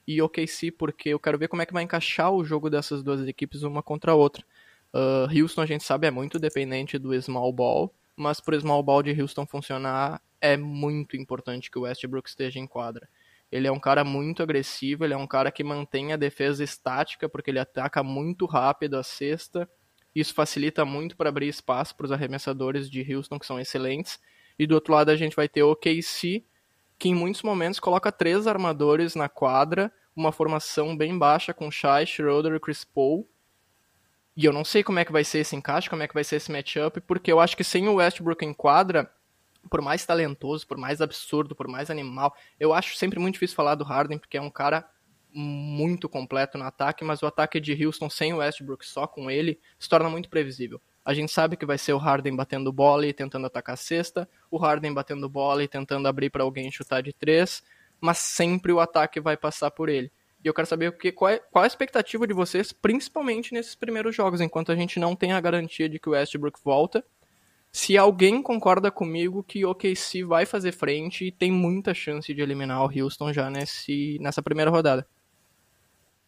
e OKC, porque eu quero ver como é que vai encaixar o jogo dessas duas equipes uma contra a outra. Uh, Houston, a gente sabe, é muito dependente do small ball, mas para o small ball de Houston funcionar, é muito importante que o Westbrook esteja em quadra. Ele é um cara muito agressivo, ele é um cara que mantém a defesa estática, porque ele ataca muito rápido a cesta. Isso facilita muito para abrir espaço para os arremessadores de Houston, que são excelentes. E do outro lado a gente vai ter o KC, que em muitos momentos coloca três armadores na quadra, uma formação bem baixa com Shai, Schroeder e Chris Paul, e eu não sei como é que vai ser esse encaixe, como é que vai ser esse matchup, porque eu acho que sem o Westbrook em quadra, por mais talentoso, por mais absurdo, por mais animal, eu acho sempre muito difícil falar do Harden, porque é um cara muito completo no ataque, mas o ataque de Houston sem o Westbrook só com ele se torna muito previsível. A gente sabe que vai ser o Harden batendo bola e tentando atacar a cesta, o Harden batendo bola e tentando abrir para alguém chutar de três, mas sempre o ataque vai passar por ele. E eu quero saber o que, qual, é, qual a expectativa de vocês, principalmente nesses primeiros jogos, enquanto a gente não tem a garantia de que o Westbrook volta. Se alguém concorda comigo que o OKC vai fazer frente e tem muita chance de eliminar o Houston já nesse, nessa primeira rodada.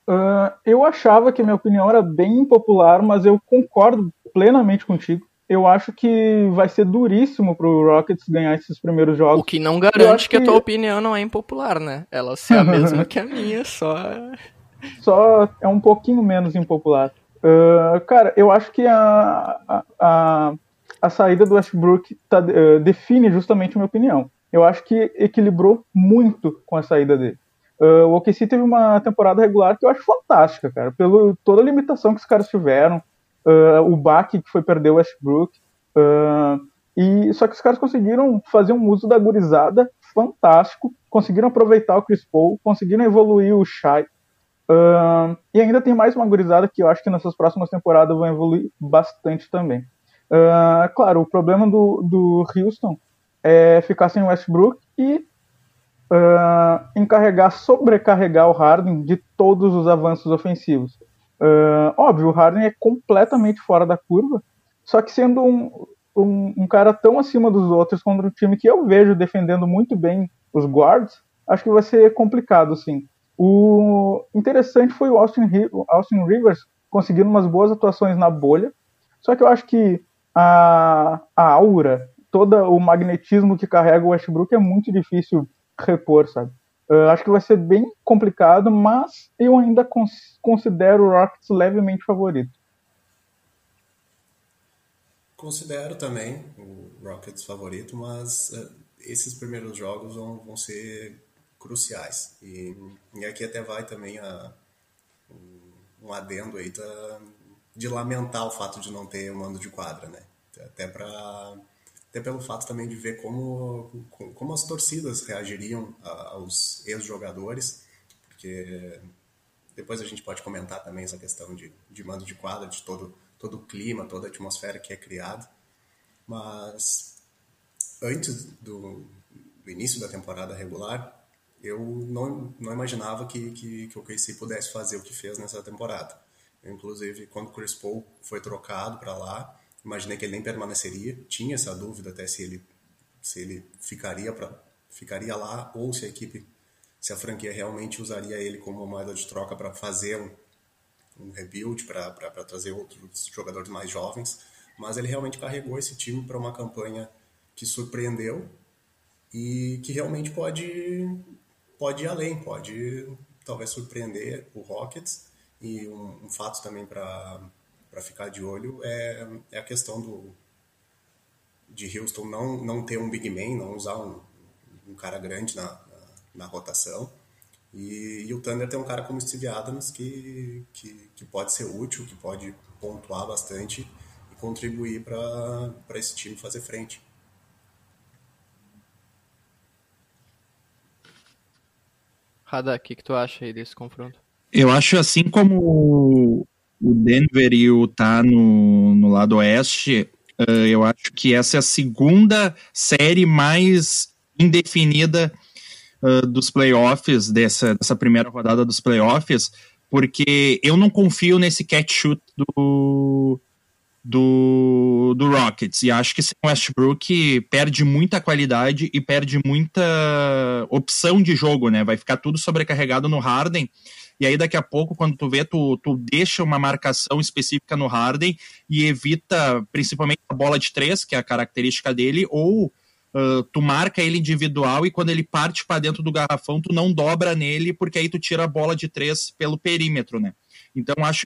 Uh, eu achava que minha opinião era bem impopular, mas eu concordo plenamente contigo. Eu acho que vai ser duríssimo pro Rockets ganhar esses primeiros jogos. O que não garante que, que a tua opinião não é impopular, né? Ela é a mesma que a minha, só. Só é um pouquinho menos impopular. Uh, cara, eu acho que a, a, a, a saída do Westbrook tá, uh, define justamente a minha opinião. Eu acho que equilibrou muito com a saída dele. Uh, o OKC teve uma temporada regular que eu acho fantástica, cara, pelo toda a limitação que os caras tiveram, uh, o baque que foi perder o Westbrook, e só que os caras conseguiram fazer um uso da gurizada fantástico, conseguiram aproveitar o Chris Paul, conseguiram evoluir o Shai, e ainda tem mais uma gurizada que eu acho que nessas próximas temporadas vão evoluir bastante também. Claro, o problema do, do Houston é ficar sem Westbrook e uh, encarregar, sobrecarregar o Harden de todos os avanços ofensivos. Uh, óbvio, o Harden é completamente fora da curva, só que sendo um, um, um, cara tão acima dos outros contra um time que eu vejo defendendo muito bem os guards, acho que vai ser complicado, sim. O interessante foi o Austin, Austin Rivers conseguindo umas boas atuações na bolha, só que eu acho que a, a aura, todo o magnetismo que carrega o Westbrook é muito difícil repor, sabe? Uh, acho que vai ser bem complicado, mas eu ainda cons considero o Rockets levemente favorito. Considero também o Rockets favorito, mas uh, esses primeiros jogos vão, vão ser cruciais. E, e, aqui até vai também a, um, adendo aí da, de lamentar o fato de não ter o mando de quadra, né? Até para até pelo fato também de ver como, como as torcidas reagiriam aos ex-jogadores, porque depois a gente pode comentar também essa questão de, de mando de quadra, de todo, todo o clima, toda a atmosfera que é criada. Mas antes do, do início da temporada regular, eu não, não imaginava que, que, que o KC pudesse fazer o que fez nessa temporada. Inclusive, quando Chris Paul foi trocado para lá, imaginei que ele nem permaneceria. Tinha essa dúvida até se ele se ele ficaria para ficaria lá ou se a equipe se a franquia realmente usaria ele como moeda de troca para fazer um, um rebuild, para trazer outros jogadores mais jovens. Mas ele realmente carregou esse time para uma campanha que surpreendeu e que realmente pode, pode ir além, pode talvez surpreender o Rockets. E um, um fato também para ficar de olho é, é a questão do de Houston não, não ter um big man, não usar um, um cara grande na, na, na rotação. E, e, o Thunder tem um cara como Steve Adams que, que, que pode ser útil, que pode pontuar bastante e contribuir para esse time fazer frente. Rada, o que, que tu acha aí desse confronto? Eu acho assim como o Denver e o Utah no, no lado oeste, uh, eu acho que essa é a segunda série mais indefinida uh, dos playoffs, dessa, dessa primeira rodada dos playoffs, porque eu não confio nesse catch shoot do, do, do Rockets. E acho que sem Westbrook perde muita qualidade e perde muita opção de jogo, né? Vai ficar tudo sobrecarregado no Harden e aí daqui a pouco, quando tu vê, tu, tu deixa uma marcação específica no Harden e evita principalmente a bola de três, que é a característica dele, ou uh, tu marca ele individual e quando ele parte para dentro do garrafão, tu não dobra nele, porque aí tu tira a bola de três pelo perímetro, né? Então acho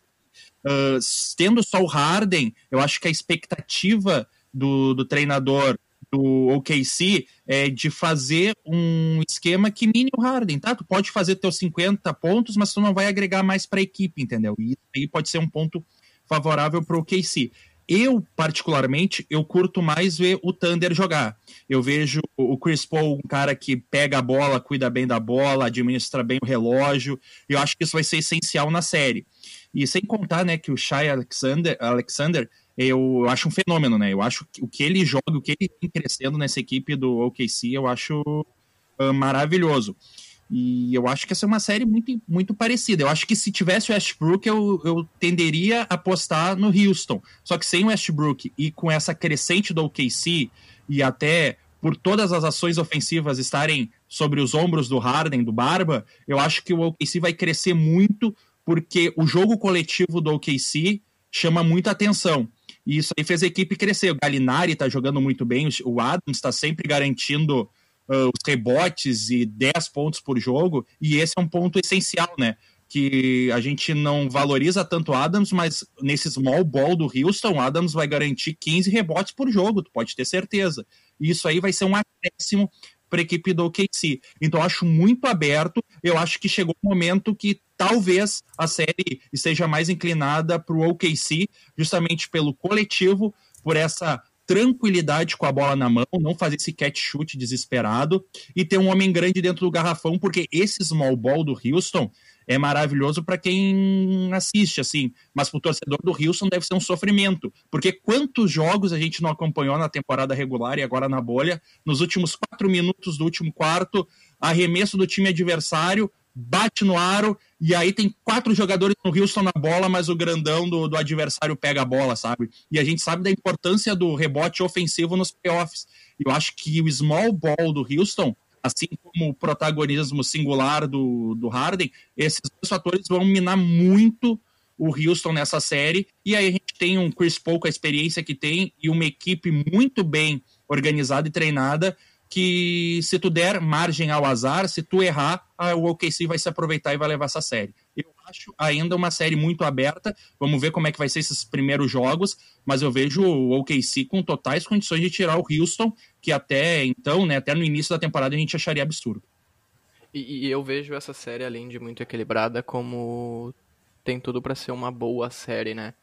uh, tendo só o Harden, eu acho que a expectativa do, do treinador do OKC é de fazer um esquema que mine o Harden, tá? Tu pode fazer teus 50 pontos, mas tu não vai agregar mais para a equipe, entendeu? E isso aí pode ser um ponto favorável para o OKC. Eu, particularmente, eu curto mais ver o Thunder jogar. Eu vejo o Chris Paul, um cara que pega a bola, cuida bem da bola, administra bem o relógio. Eu acho que isso vai ser essencial na série. E sem contar, né, que o Shai Alexander, Alexander eu acho um fenômeno, né? Eu acho que o que ele joga, o que ele vem crescendo nessa equipe do OKC, eu acho uh, maravilhoso. E eu acho que essa é uma série muito, muito parecida. Eu acho que se tivesse o Westbrook, eu, eu tenderia a apostar no Houston. Só que sem o Westbrook e com essa crescente do OKC e até por todas as ações ofensivas estarem sobre os ombros do Harden, do Barba, eu acho que o OKC vai crescer muito porque o jogo coletivo do OKC chama muita atenção. E isso aí fez a equipe crescer. O Galinari está jogando muito bem, o Adams está sempre garantindo uh, os rebotes e 10 pontos por jogo, e esse é um ponto essencial, né? Que a gente não valoriza tanto Adams, mas nesse small ball do Houston, Adams vai garantir 15 rebotes por jogo, tu pode ter certeza. E isso aí vai ser um acréscimo para a equipe do OKC. Então, acho muito aberto. Eu acho que chegou o momento que talvez a série esteja mais inclinada para o OKC, justamente pelo coletivo, por essa tranquilidade com a bola na mão, não fazer esse catch shoot desesperado e ter um homem grande dentro do garrafão, porque esse small ball do Houston é maravilhoso para quem assiste, assim, mas para o torcedor do Houston deve ser um sofrimento, porque quantos jogos a gente não acompanhou na temporada regular e agora na bolha, nos últimos quatro minutos do último quarto, arremesso do time adversário, bate no aro, e aí tem quatro jogadores no Houston na bola, mas o grandão do, do adversário pega a bola, sabe? E a gente sabe da importância do rebote ofensivo nos playoffs. Eu acho que o small ball do Houston, assim como o protagonismo singular do, do Harden, esses dois fatores vão minar muito o Houston nessa série. E aí a gente tem um Chris Paul com a experiência que tem e uma equipe muito bem organizada e treinada que se tu der margem ao azar, se tu errar, o OKC vai se aproveitar e vai levar essa série. Eu acho ainda uma série muito aberta, vamos ver como é que vai ser esses primeiros jogos, mas eu vejo o OKC com totais condições de tirar o Houston, que até então, né, até no início da temporada a gente acharia absurdo. E, e eu vejo essa série, além de muito equilibrada, como tem tudo para ser uma boa série, né?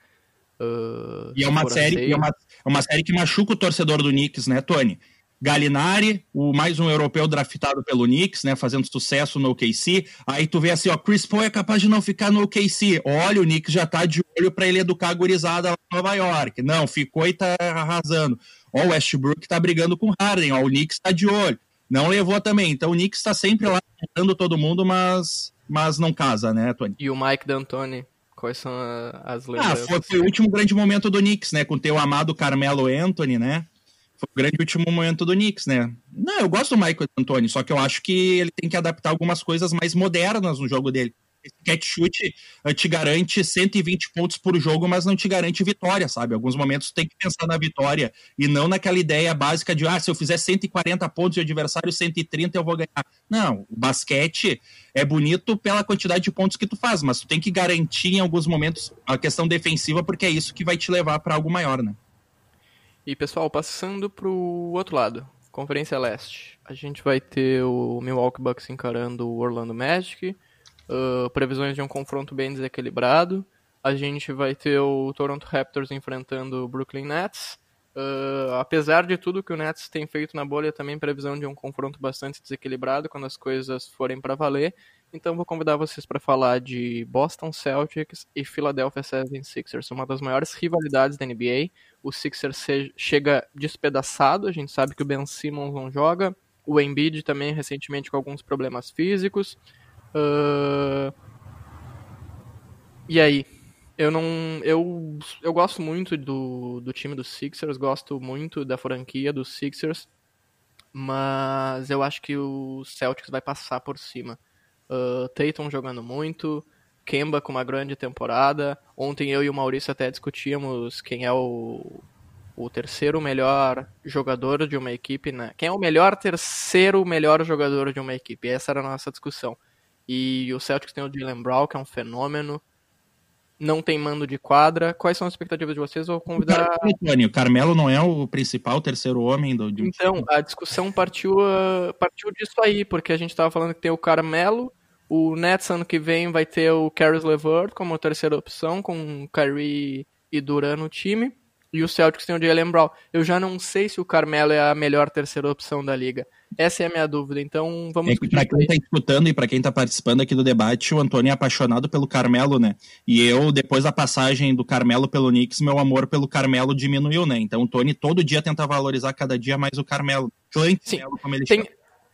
Uh, e é uma série, é uma, é uma série que machuca o torcedor do Knicks, né, Tony? Galinari, o mais um europeu draftado pelo Knicks, né, fazendo sucesso no OKC. Aí tu vê assim, ó, Chris Paul é capaz de não ficar no OKC. Olha, o Knicks já tá de olho para ele educar a gurizada lá em Nova York. Não, ficou e tá arrasando. Ó, o Westbrook tá brigando com o Harden, ó, o Knicks tá de olho. Não levou também. Então o Knicks tá sempre lá tentando todo mundo, mas mas não casa, né, Tony? E o Mike D'Antoni, quais são as lembranças? Ah, foi, foi o último grande momento do Knicks, né, com teu amado Carmelo Anthony, né? Foi o grande último momento do Knicks, né? Não, eu gosto do Michael Antônio, só que eu acho que ele tem que adaptar algumas coisas mais modernas no jogo dele. Esse catch shoot eh, te garante 120 pontos por jogo, mas não te garante vitória, sabe? Alguns momentos tem que pensar na vitória e não naquela ideia básica de, ah, se eu fizer 140 pontos e o adversário 130, eu vou ganhar. Não, o basquete é bonito pela quantidade de pontos que tu faz, mas tu tem que garantir em alguns momentos a questão defensiva, porque é isso que vai te levar para algo maior, né? E pessoal, passando pro outro lado, Conferência Leste. A gente vai ter o Milwaukee Bucks encarando o Orlando Magic, uh, previsões de um confronto bem desequilibrado. A gente vai ter o Toronto Raptors enfrentando o Brooklyn Nets. Uh, apesar de tudo que o Nets tem feito na bolha, também previsão de um confronto bastante desequilibrado quando as coisas forem para valer. Então vou convidar vocês para falar de Boston Celtics e Philadelphia 76ers, uma das maiores rivalidades da NBA. O Sixers chega despedaçado, a gente sabe que o Ben Simmons não joga, o Embiid também recentemente com alguns problemas físicos. Uh... E aí? Eu não. Eu, eu gosto muito do, do time dos Sixers, gosto muito da franquia dos Sixers, mas eu acho que o Celtics vai passar por cima. Uh, Tatum jogando muito, Kemba com uma grande temporada. Ontem eu e o Maurício até discutíamos quem é o, o terceiro melhor jogador de uma equipe, né? Quem é o melhor terceiro melhor jogador de uma equipe? Essa era a nossa discussão. E o Celtics tem o Jalen Brown, que é um fenômeno. Não tem mando de quadra. Quais são as expectativas de vocês? Vou convidar. O Carmelo não é o principal terceiro homem do. Então, a discussão partiu, uh, partiu disso aí, porque a gente estava falando que tem o Carmelo, o Nets ano que vem vai ter o Caris LeVert como terceira opção, com Kyrie e Duran no time. E o Celtics tem o Jalen Brown. Eu já não sei se o Carmelo é a melhor terceira opção da liga. Essa é a minha dúvida. Então vamos. É para quem está escutando e para quem está participando aqui do debate, o Antônio é apaixonado pelo Carmelo, né? E eu, depois da passagem do Carmelo pelo Knicks, meu amor pelo Carmelo diminuiu, né? Então o Tony todo dia tenta valorizar cada dia mais o Carmelo. Sim, como ele tem, chama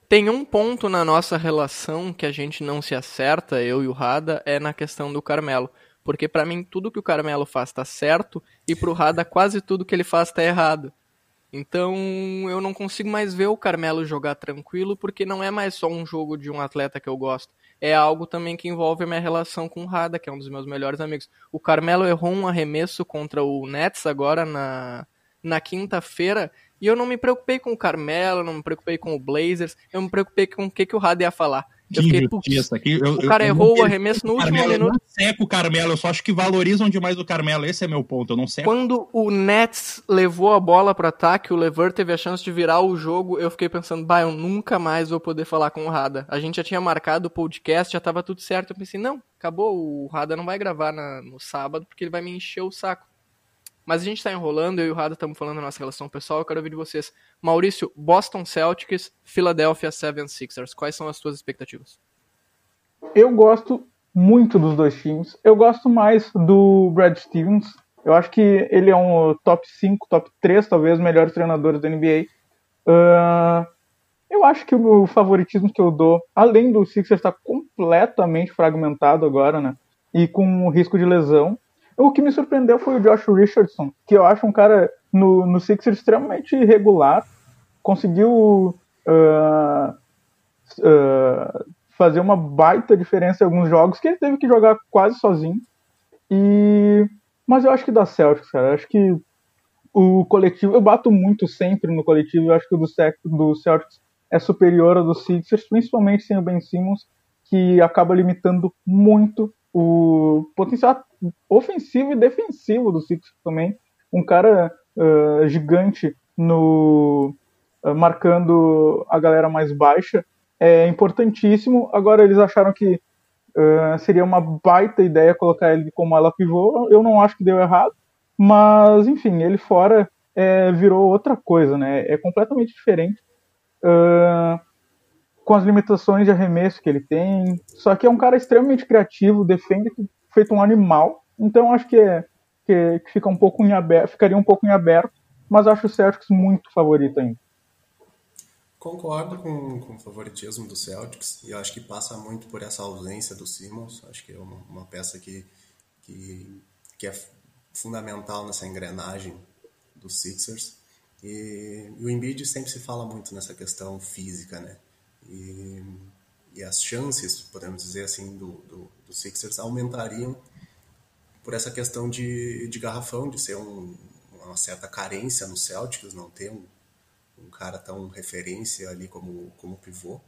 Tem um ponto na nossa relação que a gente não se acerta, eu e o Rada, é na questão do Carmelo. Porque para mim tudo que o Carmelo faz tá certo e pro Rada quase tudo que ele faz tá errado. Então eu não consigo mais ver o Carmelo jogar tranquilo porque não é mais só um jogo de um atleta que eu gosto. É algo também que envolve a minha relação com o Rada, que é um dos meus melhores amigos. O Carmelo errou um arremesso contra o Nets agora na, na quinta-feira e eu não me preocupei com o Carmelo, não me preocupei com o Blazers, eu me preocupei com o que, que o Rada ia falar. Eu fiquei, aqui. Eu, o cara eu, errou o arremesso no último Carmelo, minuto. Eu não seco o Carmelo, eu só acho que valorizam demais o Carmelo. Esse é meu ponto, eu não sei. Quando o Nets levou a bola para ataque, o Lever teve a chance de virar o jogo, eu fiquei pensando, bah, eu nunca mais vou poder falar com o Rada. A gente já tinha marcado o podcast, já tava tudo certo. Eu pensei, não, acabou, o Rada não vai gravar na, no sábado porque ele vai me encher o saco. Mas a gente está enrolando, eu e o Rada estamos falando da nossa relação pessoal, eu quero ouvir de vocês. Maurício, Boston Celtics, Philadelphia 76ers, quais são as suas expectativas? Eu gosto muito dos dois times. Eu gosto mais do Brad Stevens. Eu acho que ele é um top 5, top 3, talvez, melhores treinadores da NBA. Uh, eu acho que o favoritismo que eu dou, além do Sixers estar completamente fragmentado agora, né? E com risco de lesão. O que me surpreendeu foi o Josh Richardson, que eu acho um cara no, no Sixers extremamente irregular. Conseguiu uh, uh, fazer uma baita diferença em alguns jogos que ele teve que jogar quase sozinho. E mas eu acho que dá Celtics, cara. Eu acho que o coletivo, eu bato muito sempre no coletivo. Eu acho que o do, do Celtics é superior ao do Sixers, principalmente sem o Ben Simmons, que acaba limitando muito o potencial ofensivo e defensivo do Sixers também. Um cara uh, gigante no uh, marcando a galera mais baixa é importantíssimo. Agora eles acharam que uh, seria uma baita ideia colocar ele como ela pivô. Eu não acho que deu errado, mas enfim, ele fora é, virou outra coisa, né? É completamente diferente. Uh, com as limitações de arremesso que ele tem. Só que é um cara extremamente criativo, defende feito um animal. Então acho que, é, que, que fica um pouco em aberto, ficaria um pouco em aberto, mas acho o Celtics muito favorito ainda. Concordo com, com o favoritismo do Celtics e acho que passa muito por essa ausência do Simmons. Acho que é uma, uma peça que, que, que, é fundamental nessa engrenagem dos Sixers. E, e, o Embiid sempre se fala muito nessa questão física, né? E, e as chances, podemos dizer assim, do, do, do, Sixers aumentariam por essa questão de, de garrafão, de ser um, uma certa carência no Celtics, não ter um um cara tão referência ali como, como pivô.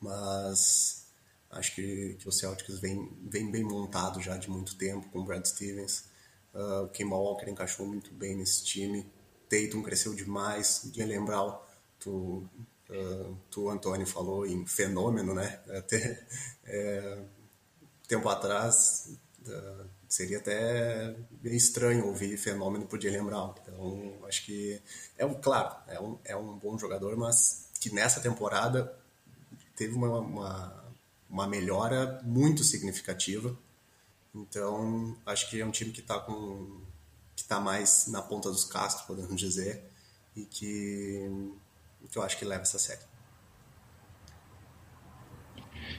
Mas acho que, que o Celtics vem, vem bem montado já de muito tempo com o Brad Stevens. Uh, o Kemba Walker encaixou muito bem nesse time. Tatum cresceu demais. Jalen Brown, tu, uh, tu, Antônio, falou em fenômeno, né? Até é, tempo atrás, uh, seria até meio estranho ouvir fenômeno por Jalen Brown. Então, acho que é um, claro, é um, é um bom jogador, mas que nessa temporada teve uma, uma, uma melhora muito significativa. Então, acho que é um time que está com que está mais na ponta dos castos, podemos dizer, e que, que eu acho que leva essa série.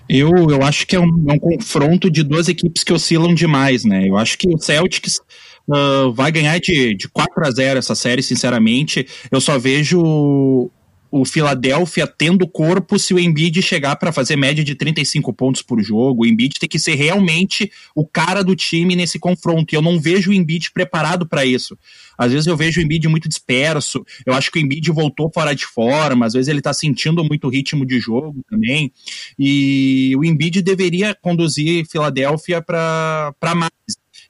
Eu, eu acho que é um, é um, confronto de duas equipes que oscilam demais, né? Eu acho que o Celtics uh, vai ganhar de, de 4 a 0 essa série, sinceramente. Eu só vejo o Philadelphia tendo corpo se o Embiid chegar para fazer média de 35 pontos por jogo. O Embiid tem que ser realmente o cara do time nesse confronto. E eu não vejo o Embiid preparado para isso. Às vezes eu vejo o Embiid muito disperso. Eu acho que o Embiid voltou fora de forma. Às vezes ele tá sentindo muito ritmo de jogo também. E o Embiid deveria conduzir Philadelphia para mais.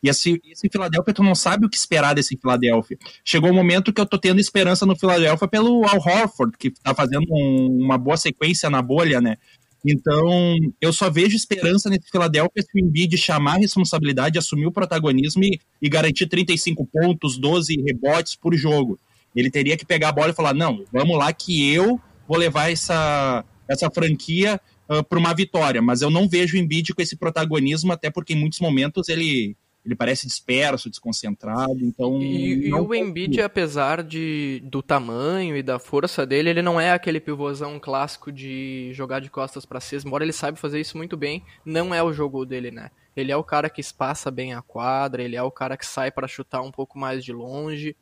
E esse, esse Philadelphia, tu não sabe o que esperar desse Philadelphia. Chegou o um momento que eu tô tendo esperança no Philadelphia pelo Al Horford, que tá fazendo um, uma boa sequência na bolha, né? Então, eu só vejo esperança nesse Philadelphia se o Embiid chamar a responsabilidade, assumir o protagonismo e, e garantir 35 pontos, 12 rebotes por jogo. Ele teria que pegar a bola e falar: não, vamos lá que eu vou levar essa, essa franquia uh, para uma vitória. Mas eu não vejo o Embiid com esse protagonismo, até porque em muitos momentos ele Ele parece disperso, desconcentrado, então... E, e o Embiid, apesar de, do tamanho e da força dele, ele não é aquele pivôzão clássico de jogar de costas para cima, embora ele saiba fazer isso muito bem, não é o jogo dele, né? Ele é o cara que espaça bem a quadra, ele é o cara que sai para chutar um pouco mais de longe,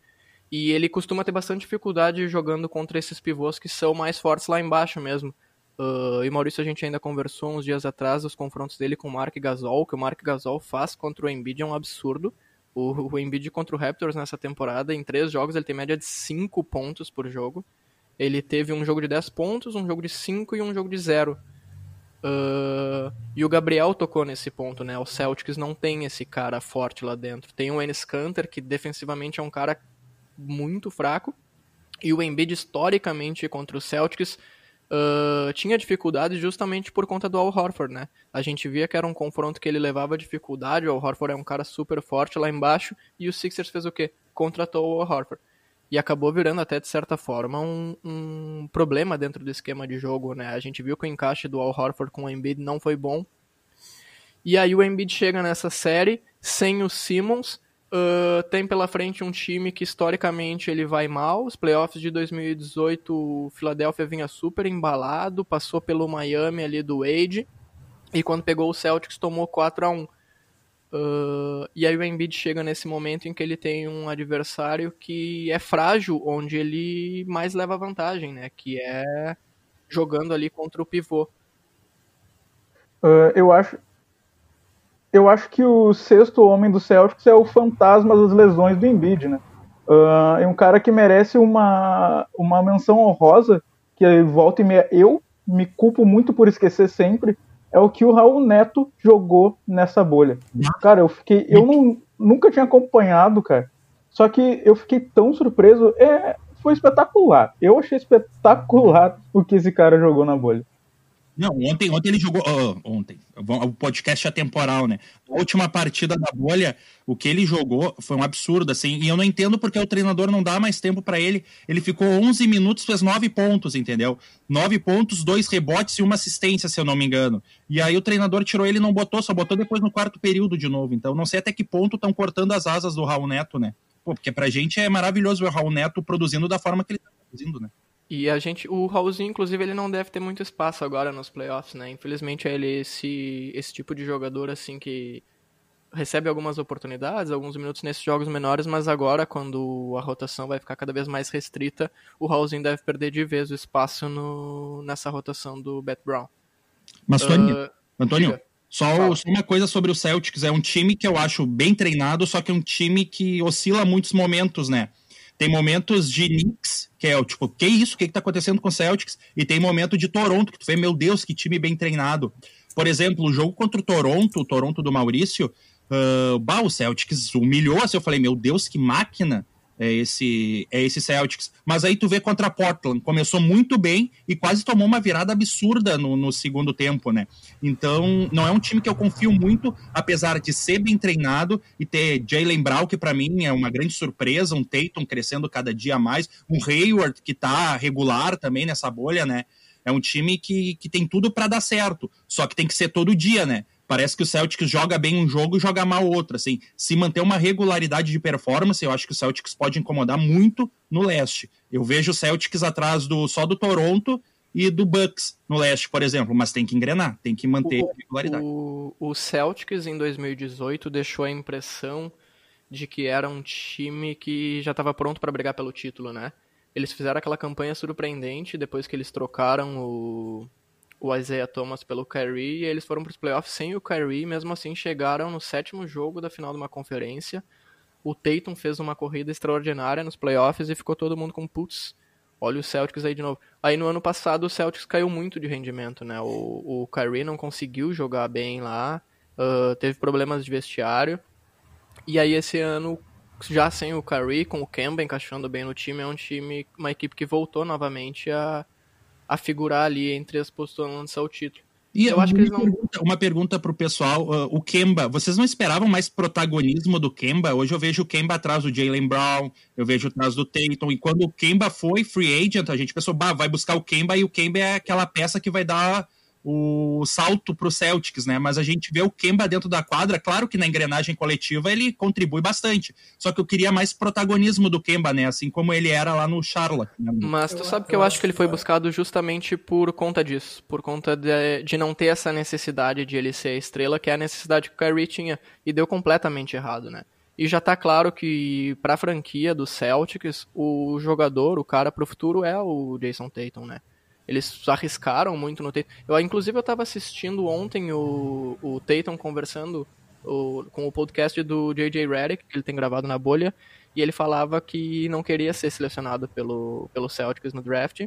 e ele costuma ter bastante dificuldade jogando contra esses pivôs que são mais fortes lá embaixo mesmo. Uh, e Maurício, a gente ainda conversou uns dias atrás dos confrontos dele com o Mark Gasol, que o Mark Gasol faz contra o Embiid é um absurdo. O, o Embiid contra o Raptors nessa temporada, em três jogos, ele tem média de 5 pontos por jogo. Ele teve um jogo de 10 pontos, um jogo de 5 e um jogo de 0. Uh, e o Gabriel tocou nesse ponto, né? O Celtics não tem esse cara forte lá dentro. Tem o Enes Kanter, que defensivamente é um cara muito fraco. E o Embiid, historicamente, contra o Celtics, uh, tinha dificuldade justamente por conta do Al Horford, né? A gente via que era um confronto que ele levava dificuldade, o Al Horford é um cara super forte lá embaixo, e o Sixers fez o quê? Contratou o Al Horford. E acabou virando até, de certa forma, um, um problema dentro do esquema de jogo, né? A gente viu que o encaixe do Al Horford com o Embiid não foi bom. E aí o Embiid chega nessa série sem o Simmons, Uh, tem pela frente um time que historicamente ele vai mal. Os playoffs de 2018, o Philadelphia vinha super embalado, passou pelo Miami ali do Wade, e quando pegou o Celtics tomou 4 a 1 uh, E aí o Embiid chega nesse momento em que ele tem um adversário que é frágil, onde ele mais leva vantagem, né? Que é jogando ali contra o pivô. Uh, eu acho, eu acho que o sexto homem do Celtics é o fantasma das lesões do Embiid, né? Uh, é um cara que merece uma, uma menção honrosa, que volta e meia eu me culpo muito por esquecer sempre, é o que o Raul Neto jogou nessa bolha. Cara, eu fiquei. Eu não, nunca tinha acompanhado, cara. Só que eu fiquei tão surpreso. É, foi espetacular. Eu achei espetacular o que esse cara jogou na bolha. Não, ontem, ontem ele jogou. Uh, ontem. O podcast é temporal, né? A última partida da bolha, o que ele jogou foi um absurdo, assim. E eu não entendo porque o treinador não dá mais tempo para ele. Ele ficou 11 minutos, fez 9 pontos, entendeu? 9 pontos, dois rebotes e uma assistência, se eu não me engano. E aí o treinador tirou ele não botou, só botou depois no quarto período de novo. Então não sei até que ponto estão cortando as asas do Raul Neto, né? Pô, porque pra gente é maravilhoso ver o Raul Neto produzindo da forma que ele tá produzindo, né? E a gente, o Raulzinho, inclusive, ele não deve ter muito espaço agora nos playoffs, né? Infelizmente, ele é esse, esse tipo de jogador, assim, que recebe algumas oportunidades, alguns minutos nesses jogos menores, mas agora, quando a rotação vai ficar cada vez mais restrita, o Raulzinho deve perder de vez o espaço no, nessa rotação do Bet Brown. Mas, Tony, uh, Antônio, só, só, uma coisa sobre o Celtics, é um time que eu acho bem treinado, só que é um time que oscila muitos momentos, né? Tem momentos de Knicks, que é o tipo, que isso? O que, que tá acontecendo com o Celtics? E tem momento de Toronto, que tu vê, meu Deus, que time bem treinado. Por exemplo, o jogo contra o Toronto, o Toronto do Maurício, uh, bah, o Celtics humilhou assim, eu falei, meu Deus, que máquina é esse, é esse Celtics. Mas aí tu vê contra Portland, começou muito bem e quase tomou uma virada absurda no, no segundo tempo, né? Então, não é um time que eu confio muito, apesar de ser bem treinado e ter Jalen Brown, que para mim é uma grande surpresa, um Tatum crescendo cada dia mais, um Hayward que tá regular também nessa bolha, né? É um time que, que tem tudo para dar certo, só que tem que ser todo dia, né? Parece que o Celtics joga bem um jogo e joga mal outro. Assim, se manter uma regularidade de performance, eu acho que o Celtics pode incomodar muito no leste. Eu vejo o Celtics atrás do só do Toronto e do Bucks no leste, por exemplo, mas tem que engrenar, tem que manter o, regularidade. O, o Celtics em 2018 deixou a impressão de que era um time que já estava pronto para brigar pelo título, né? Eles fizeram aquela campanha surpreendente depois que eles trocaram o o Isaiah Thomas pelo Kyrie e eles foram para os playoffs sem o Kyrie, mesmo assim chegaram no sétimo jogo da final de uma conferência. O Tatum fez uma corrida extraordinária nos playoffs e ficou todo mundo com putz. Olha o Celtics aí de novo. Aí no ano passado o Celtics caiu muito de rendimento, né? O, o Kyrie não conseguiu jogar bem lá, uh, teve problemas de vestiário. E aí esse ano, já sem o Kyrie, com o Kemba encaixando bem no time, é um time, uma equipe que voltou novamente a, a figurar ali entre as postulantes ao título. E eu acho que eles não... pergunta, uma pergunta para o pessoal, uh, o Kemba, vocês não esperavam mais protagonismo do Kemba? Hoje eu vejo o Kemba atrás do Jalen Brown, eu vejo atrás do Tatum, e quando o Kemba foi free agent, a gente pensou, bah, vai buscar o Kemba, e o Kemba é aquela peça que vai dar o salto para o Celtics, né? Mas a gente vê o Kemba dentro da quadra, claro que na engrenagem coletiva ele contribui bastante. Só que eu queria mais protagonismo do Kemba, né? Assim como ele era lá no Charlotte. Né? Mas tu sabe que eu acho que ele foi buscado justamente por conta disso, por conta de, de não ter essa necessidade de ele ser a estrela, que é a necessidade que o Kyrie tinha, e deu completamente errado, né? E já tá claro que para a franquia do Celtics, o jogador, o cara pro futuro é o Jason Tatum, né? Eles arriscaram muito no Tatum. Eu, inclusive, eu estava assistindo ontem o, o Tatum conversando o, com o podcast do J.J. Redick, que ele tem gravado na bolha, e ele falava que não queria ser selecionado pelo, pelo Celtics no draft,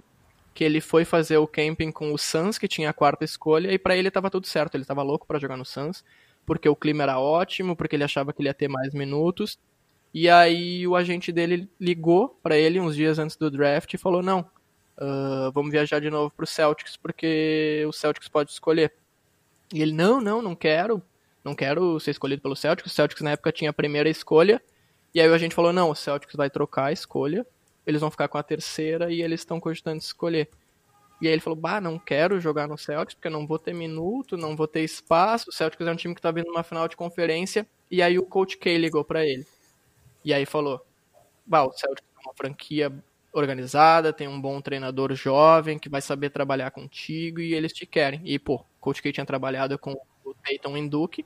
que ele foi fazer o camping com o Suns, que tinha a quarta escolha, e para ele estava tudo certo, ele estava louco para jogar no Suns, porque o clima era ótimo, porque ele achava que ele ia ter mais minutos, e aí o agente dele ligou para ele uns dias antes do draft e falou: "Não, uh, vamos viajar de novo pro Celtics porque o Celtics pode escolher. E ele, não, não, não quero, não quero ser escolhido pelo Celtics. O Celtics na época tinha a primeira escolha. E aí a gente falou, não, o Celtics vai trocar a escolha, eles vão ficar com a terceira e eles estão cogitando escolher. E aí ele falou, bah, não quero jogar no Celtics porque não vou ter minuto, não vou ter espaço. O Celtics é um time que tá vindo numa final de conferência. E aí o Coach K ligou para ele. E aí falou, bah, o Celtics é uma franquia organizada, tem um bom treinador jovem que vai saber trabalhar contigo e eles te querem. E, pô, o Coach K tinha trabalhado com o Peyton Duke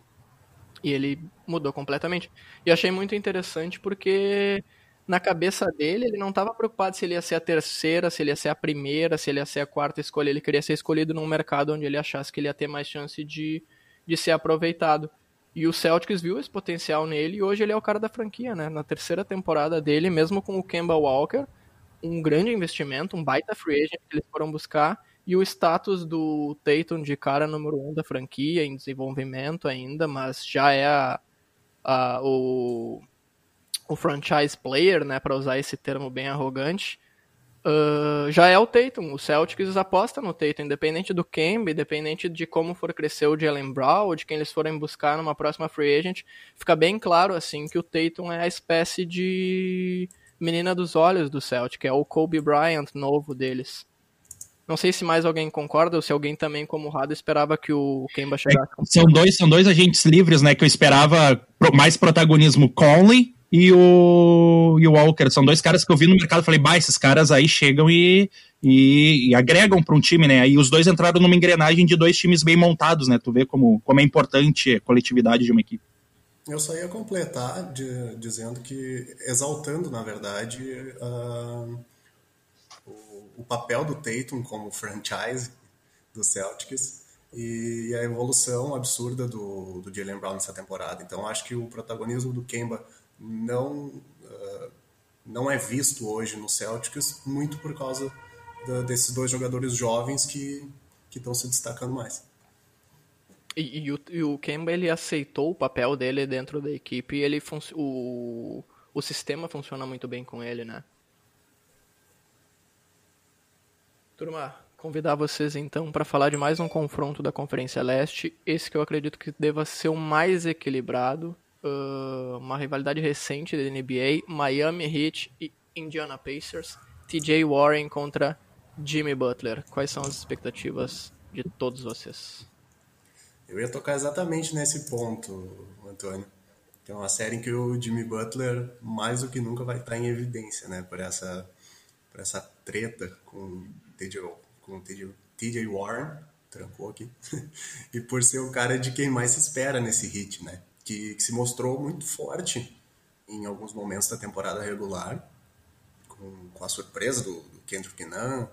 e ele mudou completamente. E achei muito interessante porque na cabeça dele ele não estava preocupado se ele ia ser a terceira, se ele ia ser a primeira, se ele ia ser a quarta escolha. Ele queria ser escolhido num mercado onde ele achasse que ele ia ter mais chance de, de ser aproveitado. E o Celtics viu esse potencial nele e hoje ele é o cara da franquia, né? Na terceira temporada dele, mesmo com o Kemba Walker, um grande investimento, um baita free agent que eles foram buscar, e o status do Tatum de cara número um da franquia, em desenvolvimento ainda, mas já é a, a, o, o franchise player, né, para usar esse termo bem arrogante, uh, já é o Tatum. O Celtics aposta no Tatum, independente do Kemba, independente de como for crescer o Jalen Brown, de quem eles forem buscar numa próxima free agent, fica bem claro assim que o Tatum é a espécie de menina dos olhos do Celtic, é o Kobe Bryant novo deles. Não sei se mais alguém concorda ou se alguém também, como o Rado, esperava que o Kemba chegasse. É, são, dois, são dois agentes livres, né? Que eu esperava mais protagonismo Conley e o, e o Walker. São dois caras que eu vi no mercado e falei, bah, esses caras aí chegam e, e, e agregam para um time, né? Aí os dois entraram numa engrenagem de dois times bem montados, né? Tu vê como, como é importante a coletividade de uma equipe. Eu só ia completar de, dizendo que, exaltando, na verdade, uh, o, o, papel do Tatum como franchise do Celtics e a evolução absurda do, do Jalen Brown nessa temporada. Então, acho que o protagonismo do Kemba não, uh, não é visto hoje no Celtics, muito por causa da, desses dois jogadores jovens que estão se destacando mais. E, e, o, e o Kemba ele aceitou o papel dele dentro da equipe e ele o, o sistema funciona muito bem com ele, né? Turma, convidar vocês então para falar de mais um confronto da Conferência Leste. Esse que eu acredito que deva ser o mais equilibrado. Uh, uma rivalidade recente da NBA: Miami Heat e Indiana Pacers. TJ Warren contra Jimmy Butler. Quais são as expectativas de todos vocês? Eu ia tocar exatamente nesse ponto, Antônio. Que é uma série em que o Jimmy Butler, mais do que nunca, vai estar em evidência, né? Por essa, por essa treta com TJ, com TJ, TJ Warren, trancou aqui, e por ser o cara de quem mais se espera nesse hit, né? Que, que se mostrou muito forte em alguns momentos da temporada regular, com, com a surpresa do, do Kendrick Nunn,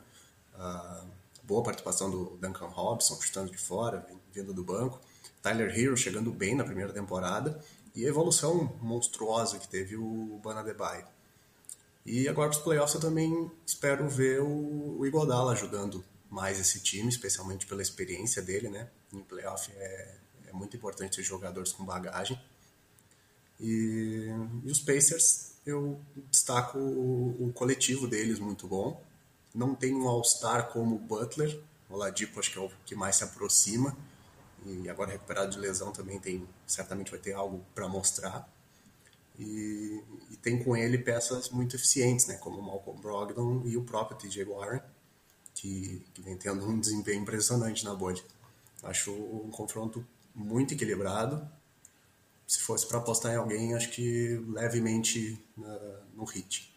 a boa participação do Duncan Robson, chutando de fora, vindo do banco. Tyler Hero chegando bem na primeira temporada. E a evolução monstruosa que teve o Bana Debye. E agora para os playoffs eu também espero ver o, o Igodala ajudando mais esse time, especialmente pela experiência dele, né? Em playoff é, é muito importante ter jogadores com bagagem. E, e os Pacers, eu destaco o, o, coletivo deles muito bom. Não tem um All-Star como o Butler, o Ladipo acho que é o que mais se aproxima e agora recuperado de lesão também tem certamente vai ter algo para mostrar e, e, tem com ele peças muito eficientes né como o Malcolm Brogdon e o próprio TJ Warren que, que vem tendo um desempenho impressionante na bolha Acho um confronto muito equilibrado. Se fosse para apostar em alguém, acho que levemente no hit.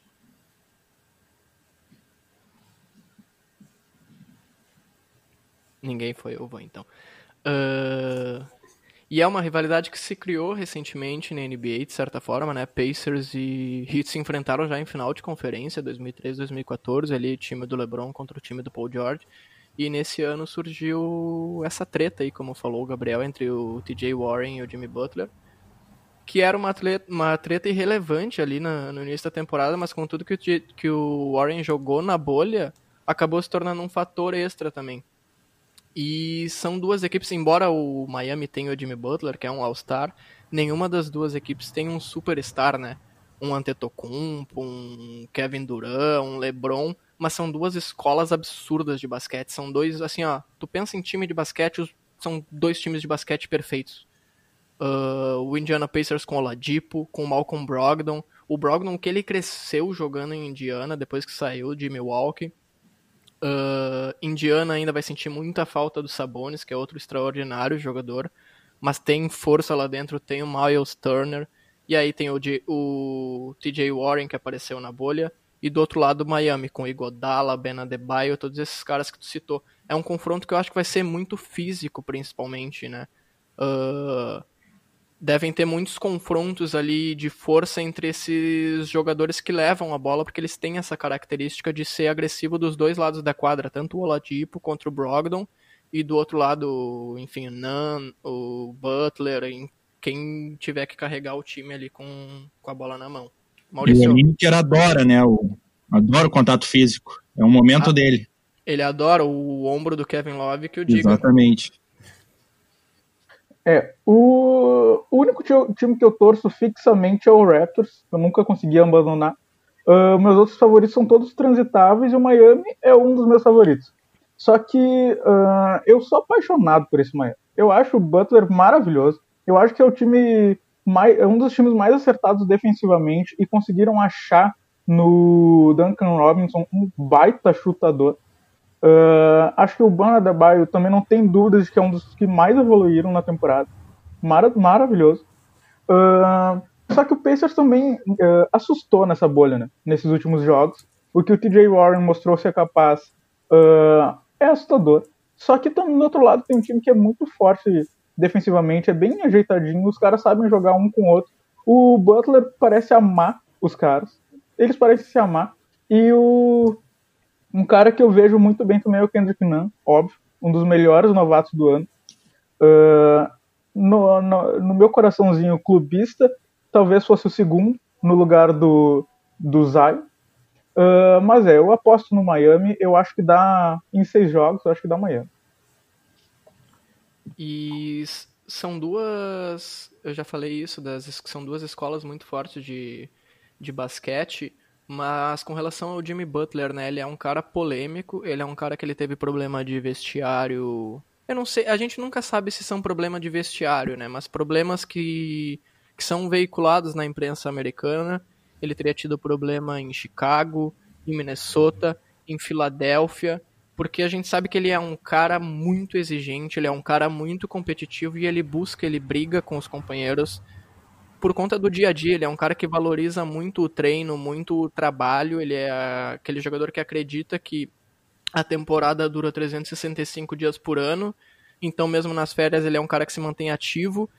Ninguém foi, eu vou então. Uh, e é uma rivalidade que se criou recentemente na NBA, de certa forma, né? Pacers e Heat se enfrentaram já em final de conferência, 2013-2014, ali time do LeBron contra o time do Paul George. E nesse ano surgiu essa treta aí, como falou o Gabriel, entre o TJ Warren e o Jimmy Butler, que era uma, atleta, uma treta irrelevante ali na, no início da temporada, mas com tudo que o, que o Warren jogou na bolha, acabou se tornando um fator extra também. E são duas equipes, embora o Miami tenha o Jimmy Butler, que é um All-Star, nenhuma das duas equipes tem um superstar, né? Um Antetokounmpo, um Kevin Durant, um LeBron, mas são duas escolas absurdas de basquete. São dois, assim, ó, tu pensa em time de basquete, são dois times de basquete perfeitos. Uh, o Indiana Pacers com o Ladipo, com o Malcolm Brogdon. O Brogdon que ele cresceu jogando em Indiana depois que saiu de Milwaukee. Uh, Indiana ainda vai sentir muita falta do Sabonis, que é outro extraordinário jogador, mas tem força lá dentro, tem o Miles Turner, e aí tem o, o TJ Warren que apareceu na bolha, e do outro lado Miami, com Igodala, Ben Adebayo, todos esses caras que tu citou. É um confronto que eu acho que vai ser muito físico, principalmente, né? Uh, devem ter muitos confrontos ali de força entre esses jogadores que levam a bola, porque eles têm essa característica de ser agressivo dos dois lados da quadra, tanto o Oladipo contra o Brogdon, e do outro lado, enfim, o Nan, o Butler, quem tiver que carregar o time ali com, com a bola na mão. Maurício. o Inter adora, né? O, adora o contato físico. É um momento ah, dele. Ele adora o ombro do Kevin Love que eu digo. Exatamente. É, o, o único time que eu torço fixamente é o Raptors, eu nunca consegui abandonar. Uh, meus outros favoritos são todos transitáveis e o Miami é um dos meus favoritos. Só que uh, eu sou apaixonado por esse Miami. Eu acho o Butler maravilhoso. Eu acho que é o time mais, é um dos times mais acertados defensivamente e conseguiram achar no Duncan Robinson um baita chutador. Uh, acho que o Ban Adebayo também não tem dúvidas de que é um dos que mais evoluíram na temporada. Mara maravilhoso. Uh, só que o Pacers também uh, assustou nessa bolha, né? Nesses últimos jogos. O que o TJ Warren mostrou ser capaz é assustador. Só que do outro lado tem um time que é muito forte defensivamente, é bem ajeitadinho, os caras sabem jogar um com o outro. O Butler parece amar os caras. Eles parecem se amar. E o um cara que eu vejo muito bem também é o Kendrick Nunn, óbvio, um dos melhores novatos do ano. Uh, no, no, no, meu coraçãozinho clubista, talvez fosse o segundo, no lugar do, do Zion. Uh, mas é, eu aposto no Miami, eu acho que dá, em seis jogos, eu acho que dá Miami. E são duas, eu já falei isso, das, são duas escolas muito fortes de, de basquete, mas com relação ao Jimmy Butler, né, ele é um cara polêmico, ele é um cara que ele teve problema de vestiário. Eu não sei, a gente nunca sabe se são problema de vestiário, né, mas problemas que, que são veiculados na imprensa americana. Ele teria tido problema em Chicago, em Minnesota, em Filadélfia, porque a gente sabe que ele é um cara muito exigente, ele é um cara muito competitivo e ele busca, ele briga com os companheiros por conta do dia a dia. Ele é um cara que valoriza muito o treino, muito o trabalho. Ele é aquele jogador que acredita que a temporada dura 365 dias por ano. Então, mesmo nas férias, ele é um cara que se mantém ativo.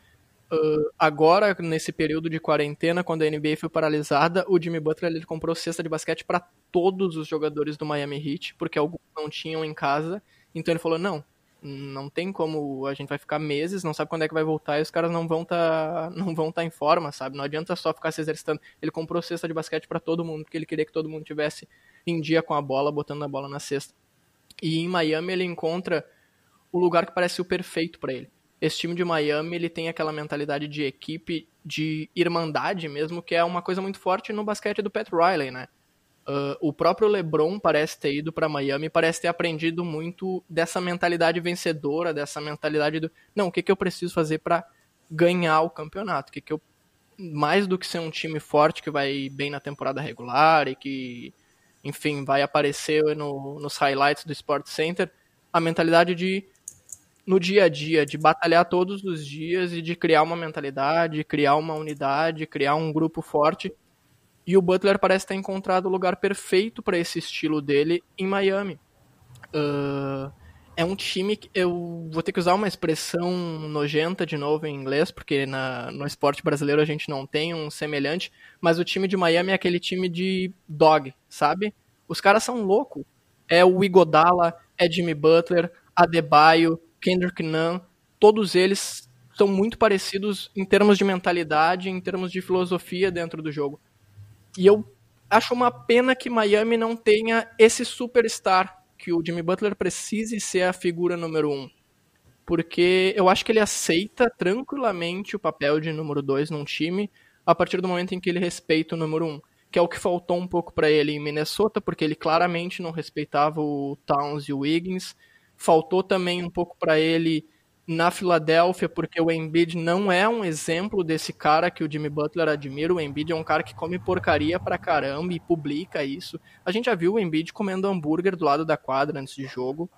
Uh, agora, nesse período de quarentena, quando a NBA foi paralisada, o Jimmy Butler ele comprou cesta de basquete para todos os jogadores do Miami Heat, porque alguns não tinham em casa. Então ele falou: não, não tem como a gente vai ficar meses, não sabe quando é que vai voltar e os caras não vão tá não vão estar tá em forma, sabe? Não adianta só ficar se exercitando. Ele comprou cesta de basquete para todo mundo, porque ele queria que todo mundo tivesse em dia com a bola, botando a bola na cesta. E em Miami ele encontra o lugar que parece o perfeito para ele. Esse time de Miami, ele tem aquela mentalidade de equipe, de irmandade mesmo, que é uma coisa muito forte no basquete do Pat Riley, né? Uh, o próprio LeBron parece ter ido para Miami, parece ter aprendido muito dessa mentalidade vencedora, dessa mentalidade do não, o que, que eu preciso fazer para ganhar o campeonato? O que, que eu mais do que ser um time forte que vai bem na temporada regular e que, enfim, vai aparecer no, nos highlights do Sport Center, a mentalidade de no dia a dia, de batalhar todos os dias e de criar uma mentalidade, criar uma unidade, criar um grupo forte. E o Butler parece ter encontrado o lugar perfeito para esse estilo dele em Miami. Uh, é um time que eu vou ter que usar uma expressão nojenta de novo em inglês, porque na, no esporte brasileiro a gente não tem um semelhante, mas o time de Miami é aquele time de dog, sabe? Os caras são loucos. É o Igodala, é Jimmy Butler, Adebayo, Kendrick Nunn, todos eles são muito parecidos em termos de mentalidade, em termos de filosofia dentro do jogo. E eu acho uma pena que Miami não tenha esse superstar, que o Jimmy Butler precise ser a figura número um. Porque eu acho que ele aceita tranquilamente o papel de número dois num time a partir do momento em que ele respeita o número um. Que é o que faltou um pouco para ele em Minnesota, porque ele claramente não respeitava o Towns e o Wiggins Faltou também um pouco para ele na Filadélfia, porque o Embiid não é um exemplo desse cara que o Jimmy Butler admira. O Embiid é um cara que come porcaria pra caramba e publica isso. A gente já viu o Embiid comendo hambúrguer do lado da quadra antes de jogo.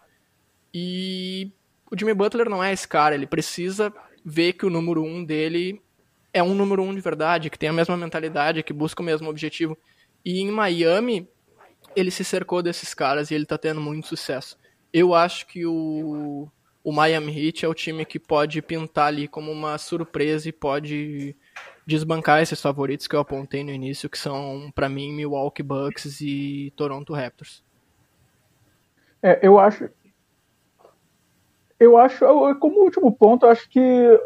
E o Jimmy Butler não é esse cara, ele precisa ver que o número um dele é um número um de verdade, que tem a mesma mentalidade, que busca o mesmo objetivo. E em Miami, ele se cercou desses caras e ele tá tendo muito sucesso eu acho que o, o Miami Heat é o time que pode pintar ali como uma surpresa e pode desbancar esses favoritos que eu apontei no início, que são, para mim, Milwaukee Bucks e Toronto Raptors. É, eu acho. Eu acho, como último ponto, acho que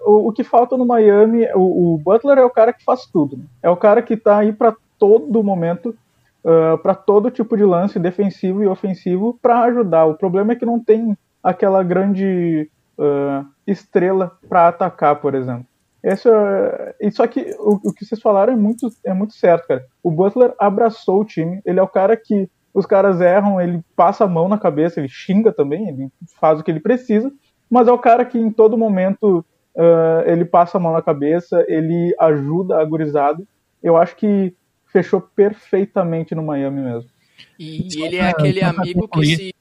o, o que falta no Miami, o, o, Butler é o cara que faz tudo. Né? É o cara que tá aí para todo momento uh, para todo tipo de lance defensivo e ofensivo para ajudar. O problema é que não tem aquela grande uh, estrela para atacar, por exemplo. Esse, uh, só que o, o, que vocês falaram é muito, é muito certo, cara. O Butler abraçou o time, ele é o cara que os caras erram, ele passa a mão na cabeça, ele xinga também, ele faz o que ele precisa, mas é o cara que em todo momento uh, ele passa a mão na cabeça, ele ajuda a gurizada. Eu acho que fechou perfeitamente no Miami mesmo. E, e ele é aquele amigo que se.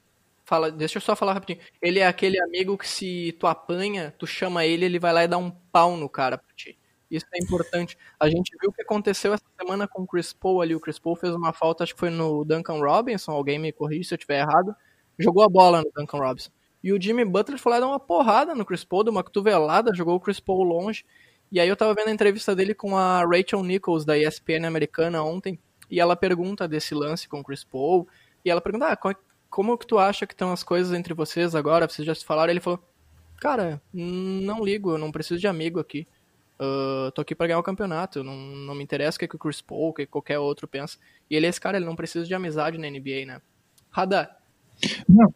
Fala, deixa eu só falar rapidinho. Ele é aquele amigo que se tu apanha, tu chama ele, ele vai lá e dá um pau no cara pra ti. Isso é importante. A gente viu o que aconteceu essa semana com o Chris Paul ali. O Chris Paul fez uma falta, acho que foi no Duncan Robinson, alguém me corrija se eu estiver errado. Jogou a bola no Duncan Robinson. E o Jimmy Butler foi lá dar uma porrada no Chris Paul, deu uma cotovelada, jogou o Chris Paul longe. E aí eu tava vendo a entrevista dele com a Rachel Nichols, da ESPN americana, ontem, e ela pergunta desse lance com o Chris Paul, e ela pergunta, ah, como que tu acha que estão as coisas entre vocês agora? Vocês já se falaram? Ele falou, cara, não ligo, eu não preciso de amigo aqui. Uh, tô aqui pra ganhar o campeonato, não, não me interessa o que, que o Chris Paul, o que qualquer outro pensa. E ele é esse cara, ele não precisa de amizade na NBA, né? Rada, não,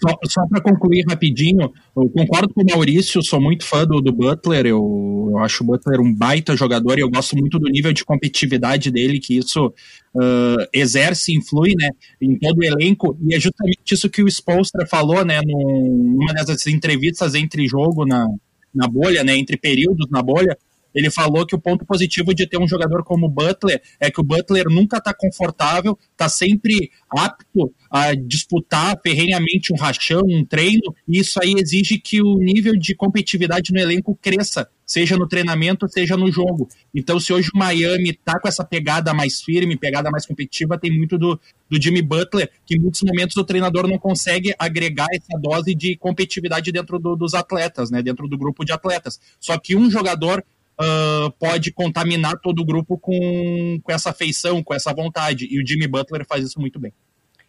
só, só para concluir rapidinho, eu concordo com o Maurício, sou muito fã do, do Butler, eu, eu, acho o Butler um baita jogador e eu gosto muito do nível de competitividade dele, que isso uh, exerce, influi né, em todo o elenco, e é justamente isso que o Spolstra falou né, numa dessas entrevistas entre jogo na, na bolha, né, entre períodos na bolha, ele falou que o ponto positivo de ter um jogador como o Butler é que o Butler nunca está confortável, está sempre apto a disputar ferrenhamente um rachão, um treino, e isso aí exige que o nível de competitividade no elenco cresça, seja no treinamento, seja no jogo. Então, se hoje o Miami está com essa pegada mais firme, pegada mais competitiva, tem muito do, do Jimmy Butler, que em muitos momentos o treinador não consegue agregar essa dose de competitividade dentro do, dos atletas, né, dentro do grupo de atletas. Só que um jogador uh, pode contaminar todo o grupo com, com essa feição, com essa vontade. E o Jimmy Butler faz isso muito bem.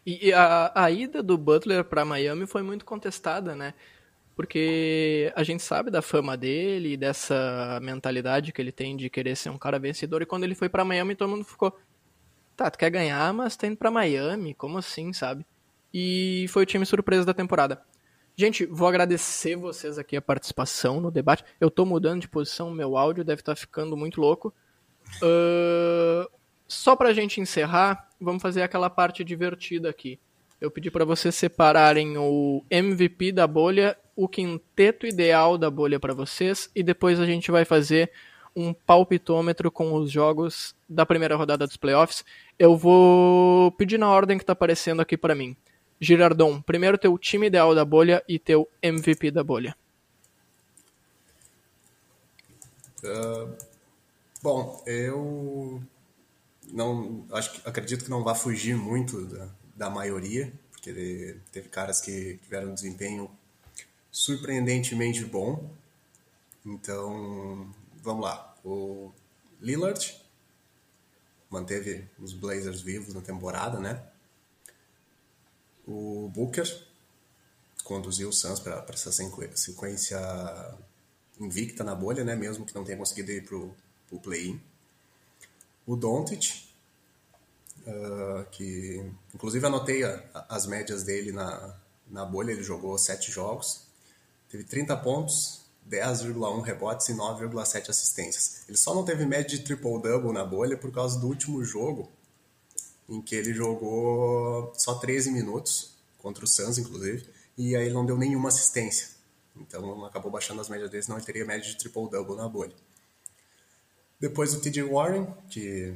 E a, a ida do Butler para Miami foi muito contestada, né? Porque a gente sabe da fama dele dessa mentalidade que ele tem de querer ser um cara vencedor. E quando ele foi para Miami, todo mundo ficou: tá, tu quer ganhar, mas tá indo pra Miami? Como assim, sabe? E foi o time surpresa da temporada. Gente, vou agradecer vocês aqui a participação no debate. Eu tô mudando de posição, meu áudio deve estar tá ficando muito louco. Uh, só pra gente encerrar, vamos fazer aquela parte divertida aqui. Eu pedi para vocês separarem o MVP da bolha, o quinteto ideal da bolha para vocês e depois a gente vai fazer um palpitômetro com os jogos da primeira rodada dos playoffs. Eu vou pedir na ordem que está aparecendo aqui para mim. Girardon, primeiro teu time ideal da bolha e teu MVP da bolha. Uh, bom, eu não acho, acredito que não vá fugir muito da, da maioria, porque teve caras que tiveram um desempenho surpreendentemente bom. Então, vamos lá. O Lillard manteve os Blazers vivos na temporada, né? O Booker conduziu o Suns para essa sequência invicta na bolha, né? Mesmo que não tenha conseguido ir para o play-in. O Doncic, uh, que inclusive anotei a, as médias dele na, na bolha, ele jogou sete jogos, teve 30 pontos, 10,1 rebotes e 9,7 assistências. Ele só não teve média de triple-double na bolha por causa do último jogo, em que ele jogou só 13 minutos, contra o Suns, inclusive, e aí ele não deu nenhuma assistência. Então acabou baixando as médias dele, senão ele teria média de triple-double na bolha. Depois o TJ Warren, que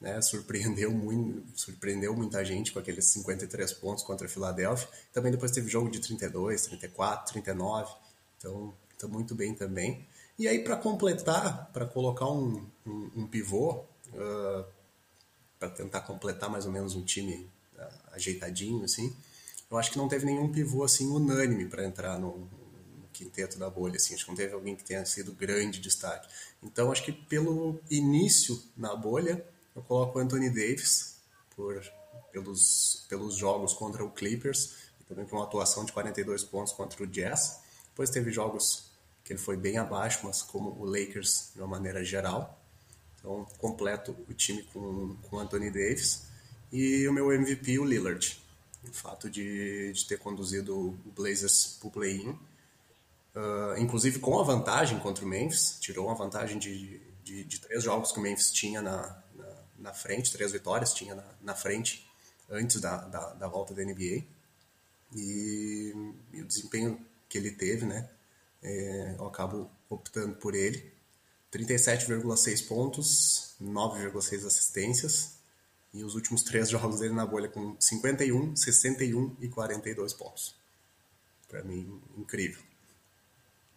né, surpreendeu, muito, surpreendeu muita gente com aqueles 53 pontos contra a Filadélfia. Também depois teve jogo de 32, 34, 39. Então está muito bem também. E aí, para completar, para colocar um, um, um pivô, uh, para tentar completar mais ou menos um time uh, ajeitadinho, assim, eu acho que não teve nenhum pivô assim unânime para entrar no, no, quinteto da bolha. Assim. Acho que não teve alguém que tenha sido grande destaque. Então, acho que pelo início na bolha, eu coloco o Anthony Davis por, pelos, pelos jogos contra o Clippers e também por uma atuação de 42 pontos contra o Jazz. Depois teve jogos que ele foi bem abaixo, mas como o Lakers de uma maneira geral. Então, completo o time com, com Anthony Davis. E o meu MVP, o Lillard. O fato de, de ter conduzido o Blazers para o play-in. Uh, inclusive com a vantagem contra o Memphis. Tirou uma vantagem de, de, de três jogos que o Memphis tinha na, na, na frente, três vitórias tinha na, na frente antes da, da, da, volta da NBA. E, e o desempenho que ele teve, né? é, eu acabo optando por ele. 37,6 pontos, 9,6 assistências e os últimos três jogos dele na bolha com 51, 61 e 42 pontos. Para mim, incrível.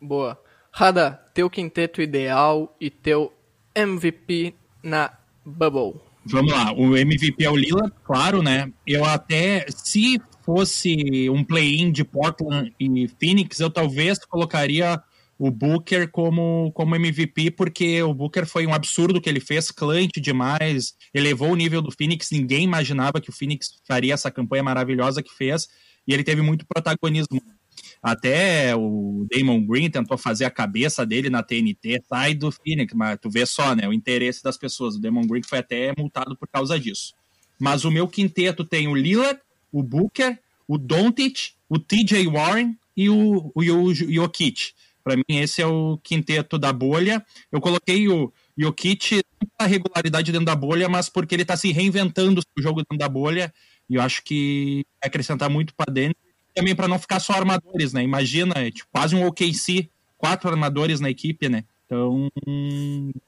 Boa. Rada, teu quinteto ideal e teu MVP na Bubble. Vamos lá, o MVP é o Lila, claro, né? Eu até, se fosse um play-in de Portland e Phoenix, eu talvez colocaria o Booker como, como MVP, porque o Booker foi um absurdo que ele fez, clutch demais, elevou o nível do Phoenix, ninguém imaginava que o Phoenix faria essa campanha maravilhosa que fez, e ele teve muito protagonismo. Até o Damon Green tentou fazer a cabeça dele na TNT, sai do Phoenix, mas tu vê só, né, o interesse das pessoas. O Damon Green foi até multado por causa disso. Mas o meu quinteto tem o Lillard, o Booker, o Doncic, o TJ Warren e o, o, o Jokic. Para mim, esse é o quinteto da bolha. Eu coloquei o Jokic a regularidade dentro da bolha, mas porque ele está se reinventando o jogo dentro da bolha. E eu acho que vai acrescentar muito para dentro. Também para não ficar só armadores, né? Imagina, é tipo, quase um OKC, quatro armadores na equipe, né? Então,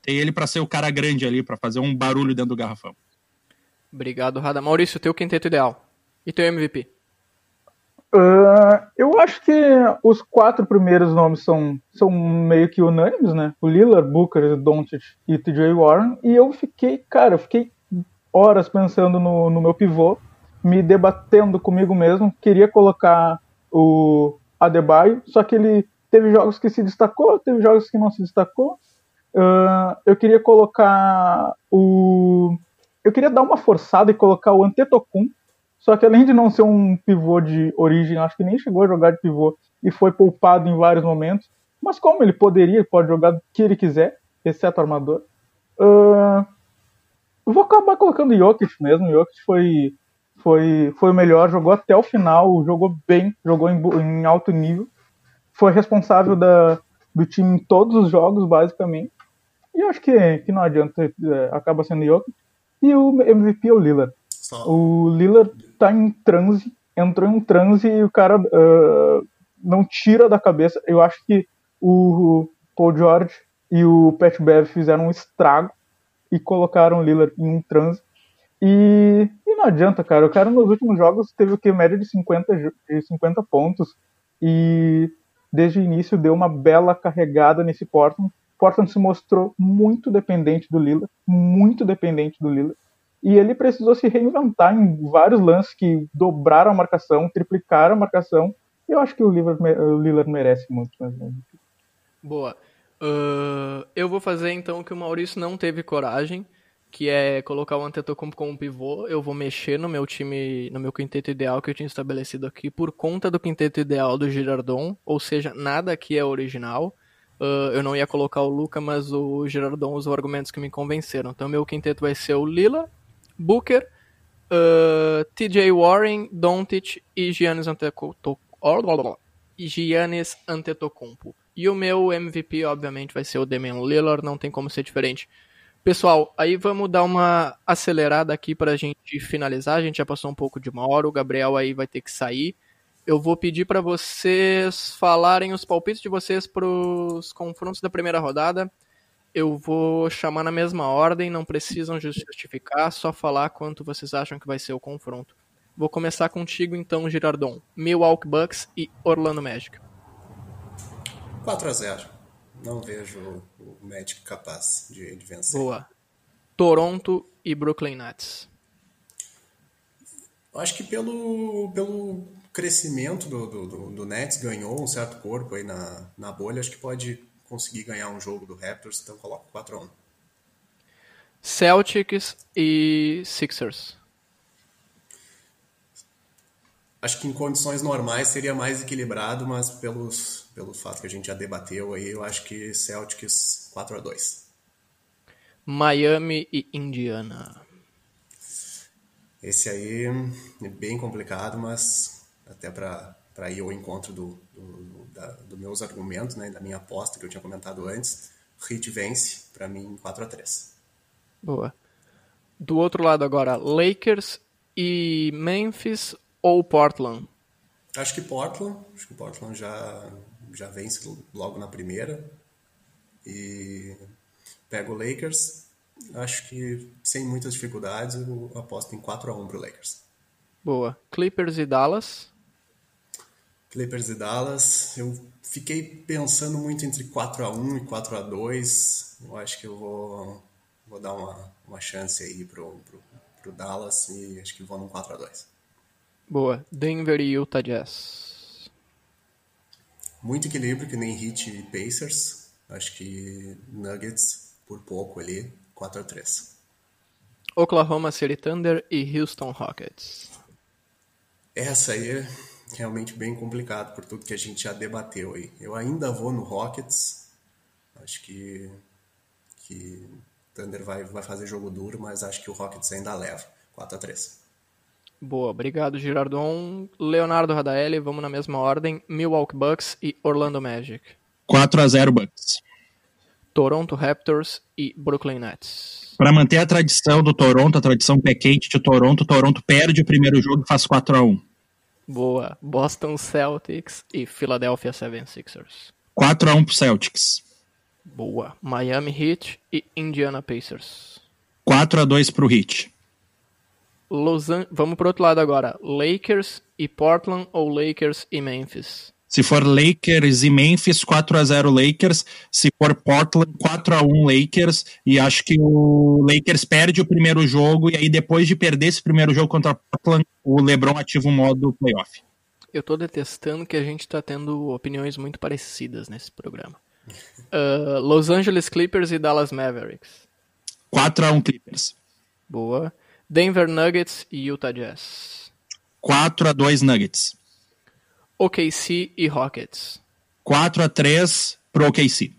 tem ele para ser o cara grande ali, para fazer um barulho dentro do garrafão. Obrigado, Rada. Maurício, teu quinteto ideal. E teu MVP? Uh, eu acho que os quatro primeiros nomes são, são meio que unânimes, né? O Lillard, Booker, Doncic e TJ Warren. E eu fiquei, cara, eu fiquei horas pensando no, no meu pivô, me debatendo comigo mesmo. Queria colocar o Adebayo, só que ele teve jogos que se destacou, teve jogos que não se destacou. Uh, eu queria colocar o. Eu queria dar uma forçada e colocar o Antetokounmpo, só que além de não ser um pivô de origem, acho que nem chegou a jogar de pivô e foi poupado em vários momentos. Mas como ele poderia, ele pode jogar o que ele quiser, exceto armador. Uh, vou acabar colocando Jokic mesmo. Jokic foi, foi, foi o melhor, jogou até o final, jogou bem, jogou em, em alto nível. Foi responsável da, do time em todos os jogos, basicamente. E acho que, que não adianta, é, acaba sendo Jokic. E o MVP é o Lillard. Só... O Lillard tá em transe, entrou em um transe e o cara uh, não tira da cabeça. Eu acho que o Paul George e o Pat Bev fizeram um estrago e colocaram o Lillard em um transe. E, e, não adianta, cara. O cara nos últimos jogos teve o que? Média de 50, de 50 pontos. E desde o início deu uma bela carregada nesse Portland. Portland se mostrou muito dependente do Lila, muito dependente do Lila. E ele precisou se reinventar em vários lances que dobraram a marcação, triplicaram a marcação. Eu acho que o Lillard, merece muito. Boa. Uh, eu vou fazer então o que o Maurício não teve coragem, que é colocar o Antetokounmpo como pivô. Eu vou mexer no meu time, no meu quinteto ideal que eu tinha estabelecido aqui por conta do quinteto ideal do Girardon, ou seja, nada aqui é original. Uh, eu não ia colocar o Luca, mas o Girardon usou argumentos que me convenceram. Então meu quinteto vai ser o Lila, Booker, uh, TJ Warren, Doncic e Giannis Antetokounmpo. Giannis Antetokounmpo. E o meu MVP, obviamente, vai ser o Damian Lillard, não tem como ser diferente. Pessoal, aí vamos dar uma acelerada aqui para a gente finalizar. A gente já passou um pouco de uma hora, o Gabriel aí vai ter que sair. Eu vou pedir para vocês falarem os palpites de vocês para os confrontos da primeira rodada. Eu vou chamar na mesma ordem, não precisam justificar, só falar quanto vocês acham que vai ser o confronto. Vou começar contigo então, Girardon. Milwaukee Bucks e Orlando Magic. 4 a 0 Não vejo o Magic capaz de, de vencer. Boa. Toronto e Brooklyn Nets. Acho que pelo, pelo crescimento do, do, do, do Nets ganhou um certo corpo aí na, na bolha, acho que pode conseguir ganhar um jogo do Raptors, então coloco 4 a 1 Celtics e Sixers. Acho que em condições normais seria mais equilibrado, mas pelos, pelo fato que a gente já debateu aí, eu acho que Celtics 4 a 2 Miami e Indiana. Esse aí é bem complicado, mas até para ir ao encontro do, do da, dos meus argumentos, né, da minha aposta que eu tinha comentado antes, Heat vence para mim 4 a 3. Boa. Do outro lado agora, Lakers e Memphis ou Portland? Acho que Portland, acho que Portland já já vence logo na primeira e pega o Lakers. Acho que sem muitas dificuldades eu aposto em 4 a 1 pro Lakers. Boa. Clippers e Dallas? Clippers e Dallas. Eu fiquei pensando muito entre 4 a 1 e 4 a 2 Eu acho que eu vou, vou dar uma, uma chance aí pro, pro, pro Dallas e acho que vou num 4 a 2 Boa. Denver e Utah Jazz. Muito equilíbrio, que nem Heat e Pacers. Acho que Nuggets por pouco ali, 4 a 3 Oklahoma City Thunder e Houston Rockets. Essa aí realmente bem complicado por tudo que a gente já debateu aí. Eu ainda vou no Rockets. Acho que que Thunder vai, vai fazer jogo duro, mas acho que o Rockets ainda leva. 4 a 3 Boa, obrigado Girardon. Leonardo Radaeli, vamos na mesma ordem. Milwaukee Bucks e Orlando Magic. 4 a 0 Bucks. Toronto Raptors e Brooklyn Nets. Para manter a tradição do Toronto, a tradição pé quente de Toronto, Toronto perde o primeiro jogo e faz 4 a 1 Boa. Boston Celtics e Philadelphia 76ers. 4 a 1 pro Celtics. Boa. Miami Heat e Indiana Pacers. 4 a 2 pro Heat. Los An... Vamos pro outro lado agora. Lakers e Portland ou Lakers e Memphis? Se for Lakers e Memphis, 4 a 0 Lakers. Se for Portland, 4 a 1 Lakers. E acho que o Lakers perde o primeiro jogo. E aí, depois de perder esse primeiro jogo contra Portland, o LeBron ativa o modo playoff. Eu tô detestando que a gente tá tendo opiniões muito parecidas nesse programa. Uh, Los Angeles Clippers e Dallas Mavericks. 4 a 1 Clippers. Boa. Denver Nuggets e Utah Jazz. 4 a 2 Nuggets. OKC e Rockets. 4 a 3 pro OKC.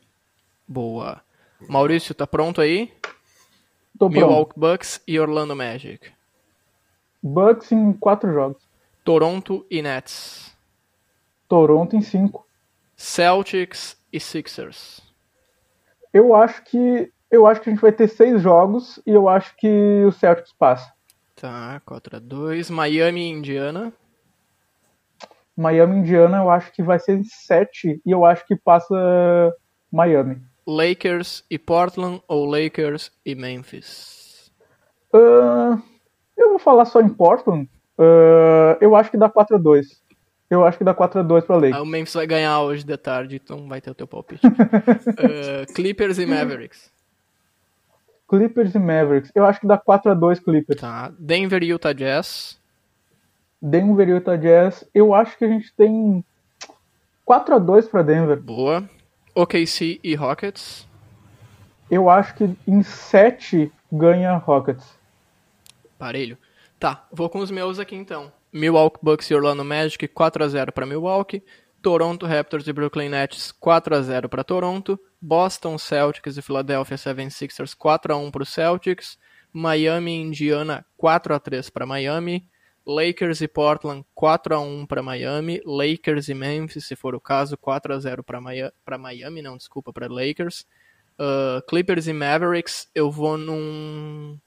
Boa. Maurício, tá pronto aí? Tô Milwaukee Bucks e Orlando Magic. Bucks em 4 jogos. Toronto e Nets. Toronto em 5. Celtics e Sixers. Eu acho que eu acho que a gente vai ter seis jogos e eu acho que o Celtics passa. Tá, 4 a 2 Miami e Indiana. Miami Indiana eu acho que vai ser 7 e eu acho que passa Miami. Lakers e Portland ou Lakers e Memphis? Uh, eu vou falar só em Portland. Uh, eu acho que dá 4 a 2 Eu acho que dá 4x2 pra Lakers. Ah, o Memphis vai ganhar hoje de tarde, então vai ter o teu palpite. uh, Clippers e Mavericks. Clippers e Mavericks. Eu acho que dá 4x2 Clippers. Tá. Denver e Utah Jazz. Denver e Utah Jazz. Eu acho que a gente tem 4x2 pra Denver. Boa. OKC e Rockets. Eu acho que em 7 ganha Rockets. Parelho. Tá, vou com os meus aqui então. Milwaukee Bucks e Orlando Magic 4 a 0 para Milwaukee, Toronto Raptors e Brooklyn Nets 4 a 0 para Toronto, Boston Celtics e Philadelphia 76ers 4 a 1 para os Celtics, Miami e Indiana 4 a 3 para Miami, Lakers e Portland 4 a 1 para Miami, Lakers e Memphis, se for o caso, 4 a 0 para Miami, não, desculpa, para Lakers. Uh, Clippers e Mavericks, eu vou num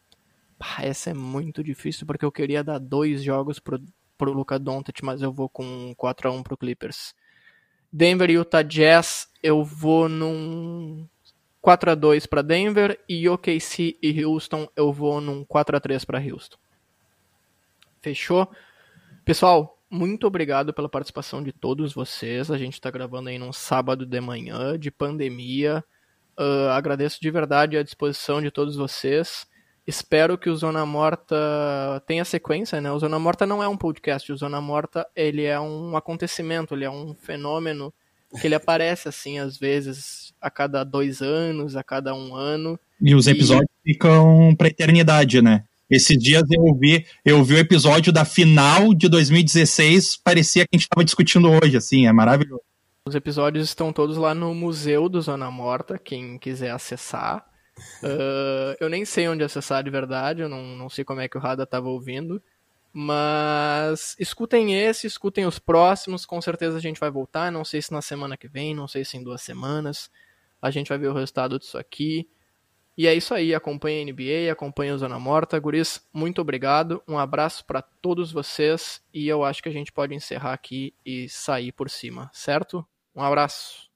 Pá, essa é muito difícil porque eu queria dar dois jogos pro, pro Luca Doncic, mas eu vou com 4 a 1 pro Clippers. Denver e Utah Jazz, eu vou num 4 a 2 para Denver e OKC e Houston, eu vou num 4 a 3 para Houston. Fechou? Pessoal, muito obrigado pela participação de todos vocês. A gente está gravando aí num sábado de manhã de pandemia. Uh, agradeço de verdade a disposição de todos vocês. Espero que o Zona Morta tenha sequência, né? O Zona Morta não é um podcast, o Zona Morta ele é um acontecimento, ele é um fenômeno que ele aparece assim às vezes a cada dois anos, a cada um ano. E os episódios e... ficam para eternidade, né? Esses dias eu vi, eu vi o episódio da final de 2016, parecia que a gente estava discutindo hoje, assim, é maravilhoso. Os episódios estão todos lá no Museu do Zona Morta, quem quiser acessar. Uh, eu nem sei onde acessar de verdade, eu não, não sei como é que o Rada estava ouvindo. Mas escutem esse, escutem os próximos, com certeza a gente vai voltar. Não sei se na semana que vem, não sei se em duas semanas. A gente vai ver o resultado disso aqui. E é isso aí, acompanha a NBA, acompanha o Zona Morta. Guris, muito obrigado, um abraço para todos vocês e eu acho que a gente pode encerrar aqui e sair por cima, certo? Um abraço.